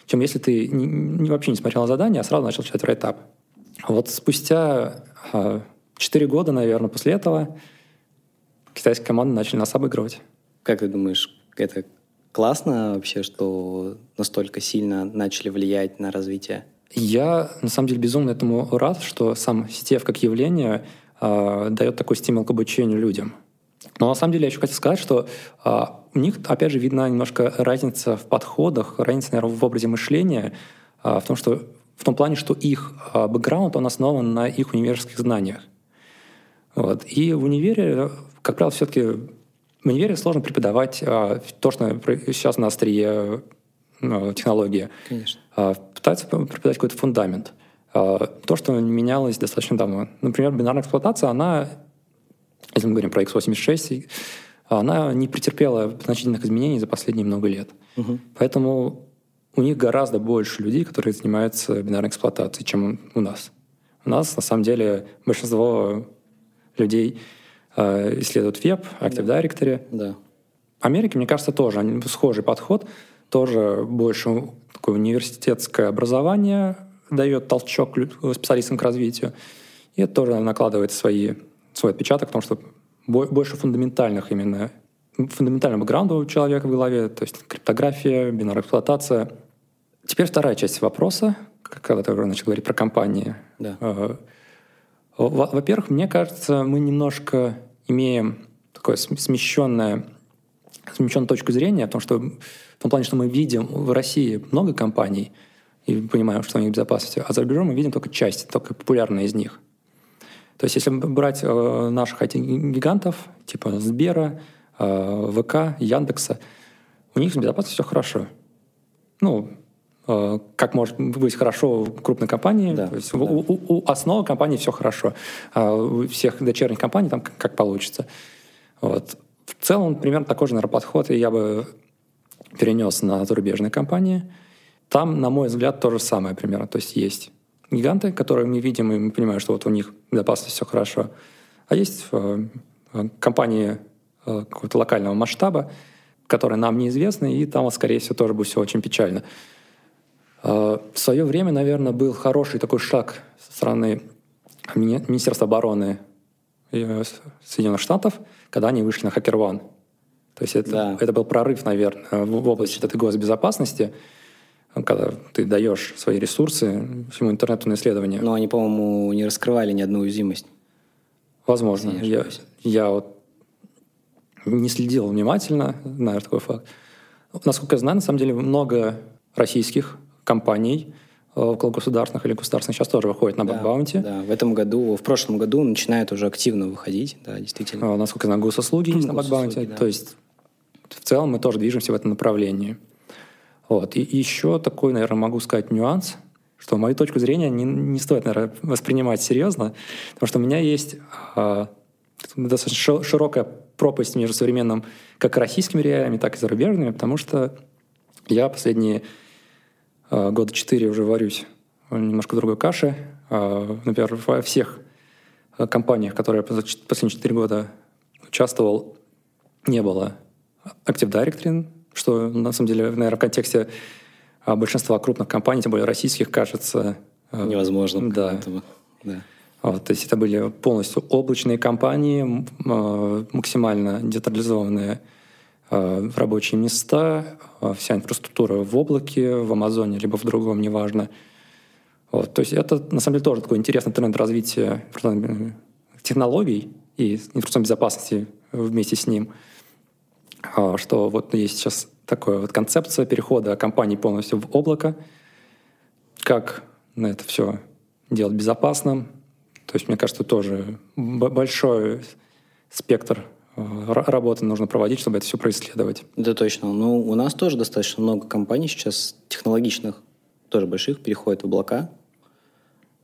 чем если ты не, не, вообще не смотрел на задание, а сразу начал читать райтап. Вот спустя 4 года, наверное, после этого китайские команды начали нас обыгрывать. Как ты думаешь, это классно вообще, что настолько сильно начали влиять на развитие я, на самом деле, безумно этому рад, что сам CTF как явление э, дает такой стимул к обучению людям. Но на самом деле я еще хотел сказать, что э, у них, опять же, видна немножко разница в подходах, разница, наверное, в образе мышления, э, в том, что в том плане, что их бэкграунд, он основан на их универских знаниях. Вот. И в универе, как правило, все-таки в универе сложно преподавать э, то, что сейчас на острие э, технологии. Конечно пытаются преподать какой-то фундамент. А, то, что менялось достаточно давно. Например, бинарная эксплуатация, она, если мы говорим про x86, она не претерпела значительных изменений за последние много лет. Угу. Поэтому у них гораздо больше людей, которые занимаются бинарной эксплуатацией, чем у нас. У нас, на самом деле, большинство людей э, исследуют веб, Active да. Directory. Да. Америке, мне кажется, тоже схожий подход — тоже больше такое университетское образование дает толчок специалистам к развитию. И это тоже накладывает свои, свой отпечаток, потому что больше фундаментальных именно фундаментального бэкграунда у человека в голове, то есть криптография, бинарная эксплуатация. Теперь вторая часть вопроса, когда ты уже начал говорить про компании. Да. Во-первых, мне кажется, мы немножко имеем такое смещенное, смещенную точку зрения, потому что в том плане, что мы видим в России много компаний и понимаем, что они безопасности, а за рубежом мы видим только часть, только популярные из них. То есть если брать э, наших IT-гигантов, типа Сбера, э, ВК, Яндекса, у них с безопасностью все хорошо. Ну, как может быть хорошо в крупной компании. Да, То есть да. у, у- у основы компании все хорошо. А у всех дочерних компаний там как, как получится. Вот. В целом, примерно такой же, наверное, подход и я бы перенес на зарубежные компании. Там, на мой взгляд, то же самое примерно. То есть есть гиганты, которые мы видим, и мы понимаем, что вот у них безопасность все хорошо. А есть э, э, компании э, какого-то локального масштаба, которые нам неизвестны, и там, скорее всего, тоже будет все очень печально. Э, В свое время, наверное, был хороший такой шаг со стороны Мини- Министерства обороны э, Соединенных Штатов, когда они вышли на Hacker One. То есть это, Да. это был прорыв, наверное, в в области этой госбезопасности, когда ты даешь свои ресурсы всему интернету на исследование. Но они, по-моему, не раскрывали ни одну уязвимость. Возможно. Я, я вот не следил внимательно, знаю такой факт. Насколько я знаю, на самом деле много российских компаний э, около государственных или государственных сейчас тоже выходят на Да, бакбаунти. Да, в этом году, в прошлом году начинают уже активно выходить, да, действительно. А, Насколько я знаю, госуслуги есть на бакбаунти. да. То есть в целом мы тоже движемся в этом направлении. Вот. И еще такой, наверное, могу сказать нюанс, что мою точку зрения не, не стоит, наверное, воспринимать серьезно, потому что у меня есть а, достаточно ши- широкая пропасть между современным как российскими реалиями, так и зарубежными, потому что я последние года четыре уже варюсь в немножко другой каше. А, Например, во всех а, компаниях, которые я последние четыре года участвовал, не было Active Directory, что на самом деле, наверное, в контексте а, большинства крупных компаний, тем более российских, кажется... а, Невозможно. Да. этого. да. Вот, то есть это были полностью облачные компании, э, максимально децентрализованные э, рабочие места, э, вся инфраструктура в облаке, в Амазоне, либо в другом, неважно. Вот, то есть это, на самом деле, тоже такой интересный тренд развития э, технологий и информационной безопасности вместе с ним. А, Что вот есть сейчас такая вот концепция перехода компаний полностью в облако, как на это все делать безопасным. То есть, мне кажется, тоже большой спектр э, работы нужно проводить, чтобы это все происследовать. Это точно. Ну, у нас тоже достаточно много компаний сейчас технологичных, тоже больших, переходят в облака.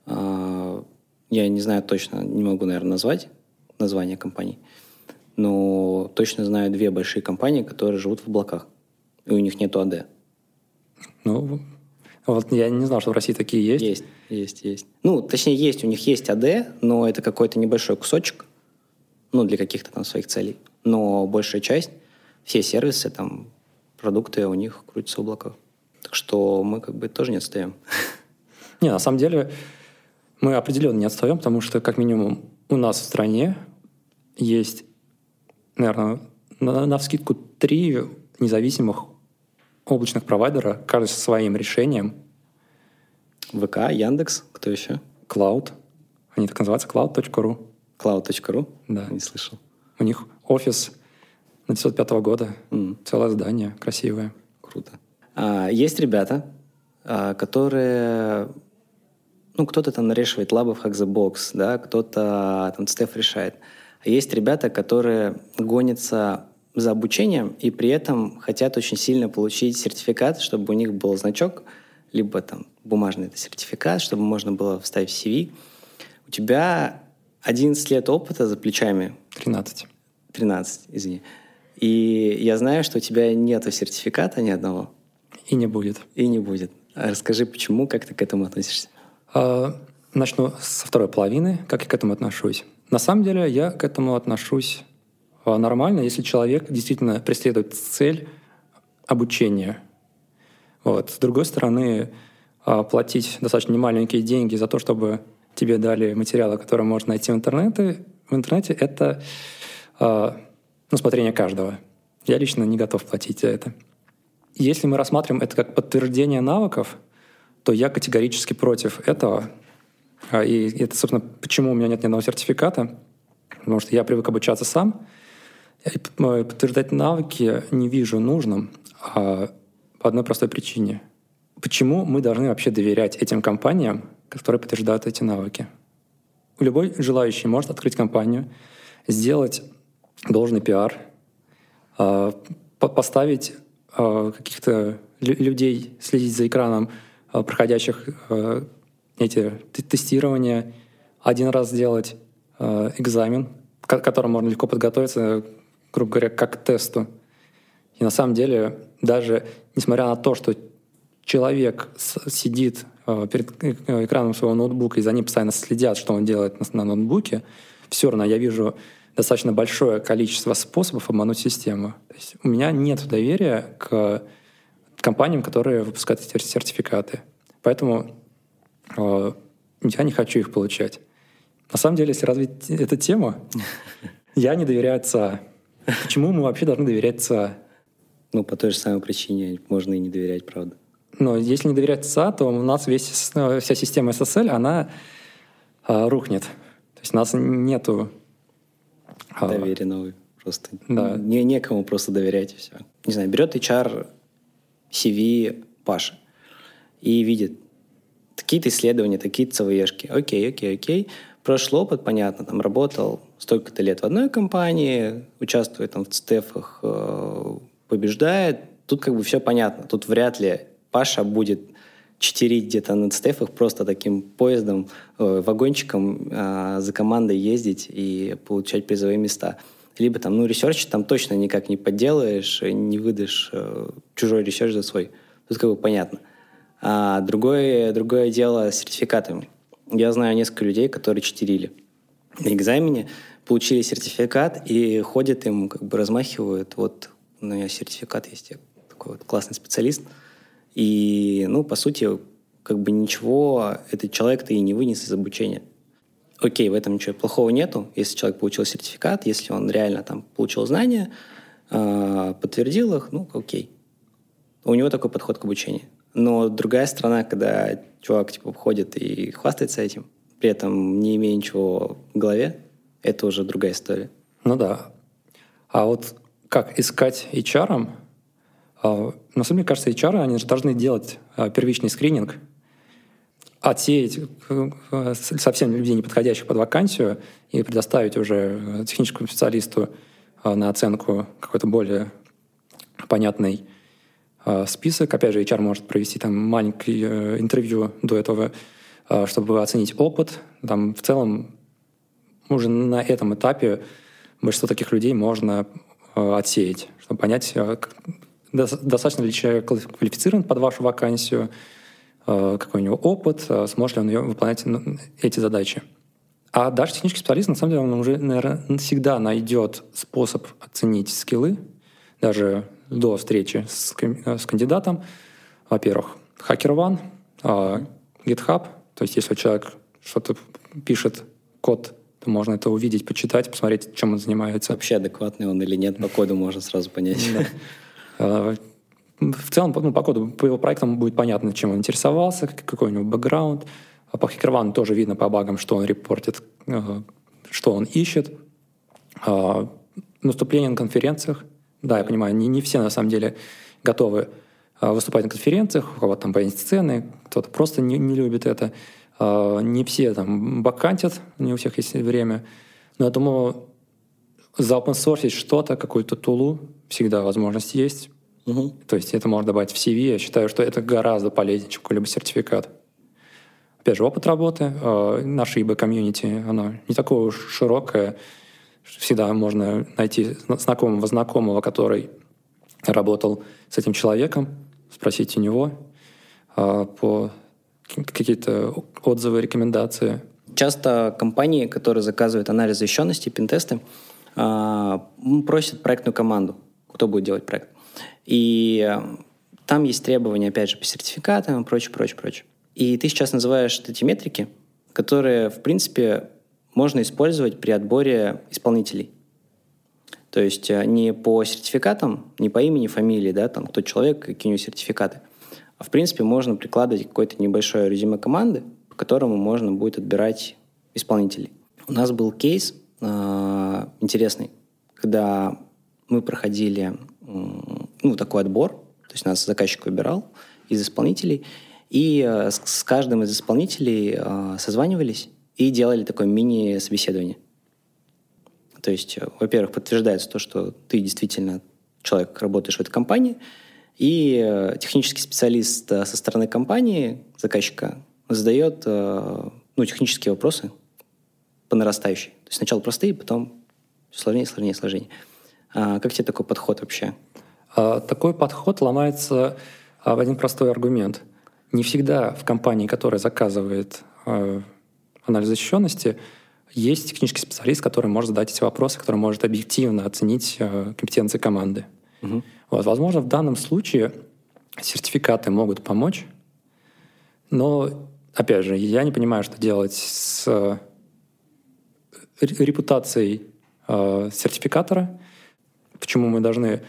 А, Я не знаю точно, не могу, наверное, назвать название компаний, но точно знаю две большие компании, которые живут в облаках, и у них нету АД. Ну, вот я не знал, что в России такие есть. Есть, есть, есть. Ну, точнее, есть, у них есть АД, но это какой-то небольшой кусочек, ну, для каких-то там своих целей. Но большая часть, все сервисы, там, продукты у них крутятся в облаках. Так что мы как бы тоже не отстаем. Не, на самом деле мы определенно не отстаем, потому что, как минимум, у нас в стране есть, наверное, на, на вскидку три независимых облачных провайдера, каждый со своим решением. ВК, Яндекс, кто еще? Cloud. Они так называются, cloud.ru. Cloud.ru? Да. Не слышал. У них офис на 905 года. М. Целое здание, красивое. Круто. А, есть ребята, а, которые... Ну, кто-то там нарешивает лабы в Hack the Box, да, кто-то там Стеф решает. А есть ребята, которые гонятся за обучением и при этом хотят очень сильно получить сертификат, чтобы у них был значок, либо там бумажный это сертификат, чтобы можно было вставить в CV. У тебя 11 лет опыта за плечами, 13. 13, извини. И я знаю, что у тебя нет сертификата ни одного. И не будет. И не будет. Расскажи, почему, как ты к этому относишься? А, Начну со второй половины, как я к этому отношусь. На самом деле я к этому отношусь а, нормально, если человек действительно преследует цель обучения. Вот. С другой стороны, а, платить достаточно немаленькие деньги за то, чтобы тебе дали материалы, которые можно найти в интернете, в интернете это а, ну, смотрение каждого. Я лично не готов платить за это. Если мы рассматриваем это как подтверждение навыков, то я категорически против этого. А, И это, собственно, почему у меня нет ни одного сертификата. Потому что я привык обучаться сам. И подтверждать навыки не вижу нужным а, по одной простой причине. Почему мы должны вообще доверять этим компаниям, которые подтверждают эти навыки? Любой желающий может открыть компанию, сделать должный пиар, а, по- поставить э, каких-то людей следить за экраном, э, проходящих эти тестирования, один раз сделать экзамен, к которому можно легко подготовиться, грубо говоря, как к тесту. И на самом деле, даже несмотря на то, что человек сидит перед э, экраном своего ноутбука, и за ним постоянно следят, что он делает на, на ноутбуке, все равно я вижу достаточно большое количество способов обмануть систему. То есть у меня нет доверия к компаниям, которые выпускают эти сертификаты. Поэтому э, я не хочу их получать. На самом деле, если развить эту тему, я не доверяю ЦА. Почему мы вообще должны доверять ЦА? Ну, по той же самой причине можно и не доверять, правда. Но если не доверять ЦА, то у нас весь, э, вся система SSL, она а, рухнет. То есть у нас нету... А, Доверия новый. Просто да. не, некому просто доверять и все. Не знаю, берет HR CV Паши и видит такие-то исследования, такие-то ЦВЕшки. Окей, окей, окей. Прошло опыт, понятно, там работал столько-то лет в одной компании, участвует там в ЦТФах, э, побеждает. Тут как бы все понятно. Тут вряд ли Паша будет читерить где-то на стефах просто таким поездом, э, вагончиком э, за командой ездить и получать призовые места. Либо там, ну, research там точно никак не подделаешь, не выдашь э, чужой research за свой. Тут как бы понятно. А другое, другое дело с сертификатами. Я знаю несколько людей, которые читерили на экзамене, получили сертификат и ходят им, как бы размахивают. Вот у меня сертификат есть, я такой вот классный специалист – и, ну, по сути, как бы ничего этот человек-то и не вынес из обучения. Окей, в этом ничего плохого нету, если человек получил сертификат, если он реально там получил знания, э, подтвердил их, ну, окей. У него такой подход к обучению. Но другая сторона, когда чувак типа ходит и хвастается этим, при этом не имея ничего в голове, это уже другая история. Ну да. А вот как искать HR, а, на самом деле, кажется, HR, они же должны делать а, первичный скрининг, отсеять э, совсем людей, не подходящих под вакансию, и предоставить уже э, техническому специалисту а, на оценку какой-то более понятный список. Опять же, HR может провести там маленькое э, интервью до этого, чтобы оценить опыт. Там в целом уже на этом этапе большинство таких людей можно отсеять, чтобы понять, достаточно ли человек квалифицирован под вашу вакансию, э, какой у него опыт, э, сможет ли он выполнять ну, эти задачи. А даже технический специалист, на самом деле, он уже, наверное, всегда найдет способ оценить скиллы, даже до встречи с, э, с кандидатом. Во-первых, HackerOne, GitHub, то есть если человек что-то пишет, код, то можно это увидеть, почитать, посмотреть, чем он занимается. Вообще адекватный он или нет, по коду можно сразу понять. Э, в целом, ну, по коду, по его проектам будет понятно, чем он интересовался, какой у него бэкграунд. А по хакервану тоже видно по багам, что он репортит, э, что он ищет. А, наступление на конференциях. Да, я понимаю, не, не все на самом деле готовы а, выступать на конференциях, у кого-то там боятся сцены, кто-то просто не, не любит это. Не все там бакантят, не у всех есть время. Но я думаю, заопенсорсить что-то, какую-то тулу, всегда возможность есть. Угу. То есть это можно добавить в CV. Я считаю, что это гораздо полезнее, чем какой-либо сертификат. Опять же, опыт работы. Э, наше ИБ-комьюнити, оно не такое уж широкое. Всегда можно найти знакомого знакомого, который работал с этим человеком, спросить у него э, по какие-то отзывы, рекомендации. Часто компании, которые заказывают анализ защищенности, пентесты, э, просят проектную команду кто будет делать проект. И э, там есть требования, опять же, по сертификатам и прочее, прочее, прочее. И ты сейчас называешь эти метрики, которые, в принципе, можно использовать при отборе исполнителей. То есть э, не по сертификатам, не по имени, фамилии, да, там, кто человек, какие у него сертификаты, а в принципе можно прикладывать какое-то небольшое резюме команды, по которому можно будет отбирать исполнителей. У нас был кейс э, интересный, когда мы проходили ну, такой отбор, то есть нас заказчик выбирал из исполнителей, и э, с, каждым из исполнителей э, созванивались и делали такое мини-собеседование. То есть, во-первых, подтверждается то, что ты действительно человек, работаешь в этой компании, И технический специалист со стороны компании, заказчика, задает ну, технические вопросы по нарастающей. То есть сначала простые, потом сложнее, сложнее, сложнее. А как тебе такой подход вообще? А, такой подход ломается а, в один простой аргумент. Не всегда в компании, которая заказывает анализ защищенности, есть технический специалист, который может задать эти вопросы, который может объективно оценить компетенции команды. Угу. Вот, возможно, в данном случае сертификаты могут помочь, но, опять же, я не понимаю, что делать с репутацией э, сертификатора, почему мы должны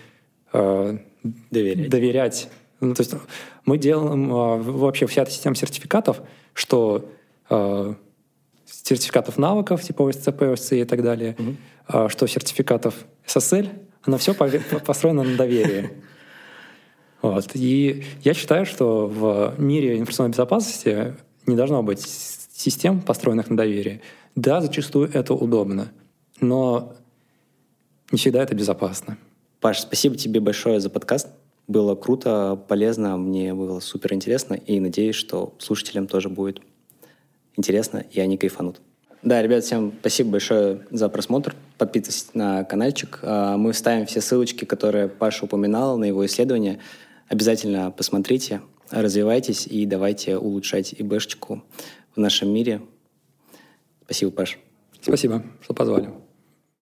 э, доверять. доверять. Ну, то есть мы делаем э, вообще вся эта система сертификатов, что э, сертификатов навыков, типа ОСЦП, ОСЦ и так далее, угу. э, что сертификатов SSL, оно все построено на доверии. Вот. И я считаю, что в мире информационной безопасности не должно быть систем, построенных на доверии. Да, зачастую это удобно, но не всегда это безопасно. Паш, спасибо тебе большое за подкаст. Было круто, полезно, мне было супер интересно, и надеюсь, что слушателям тоже будет интересно, и они кайфанут. Да, ребят, всем спасибо большое за просмотр. Подписывайтесь на каналчик. А, мы вставим все ссылочки, которые Паша упоминал на его исследование. Обязательно посмотрите, развивайтесь и давайте улучшать ИБшечку в нашем мире. Спасибо, Паш. Спасибо, что позвали.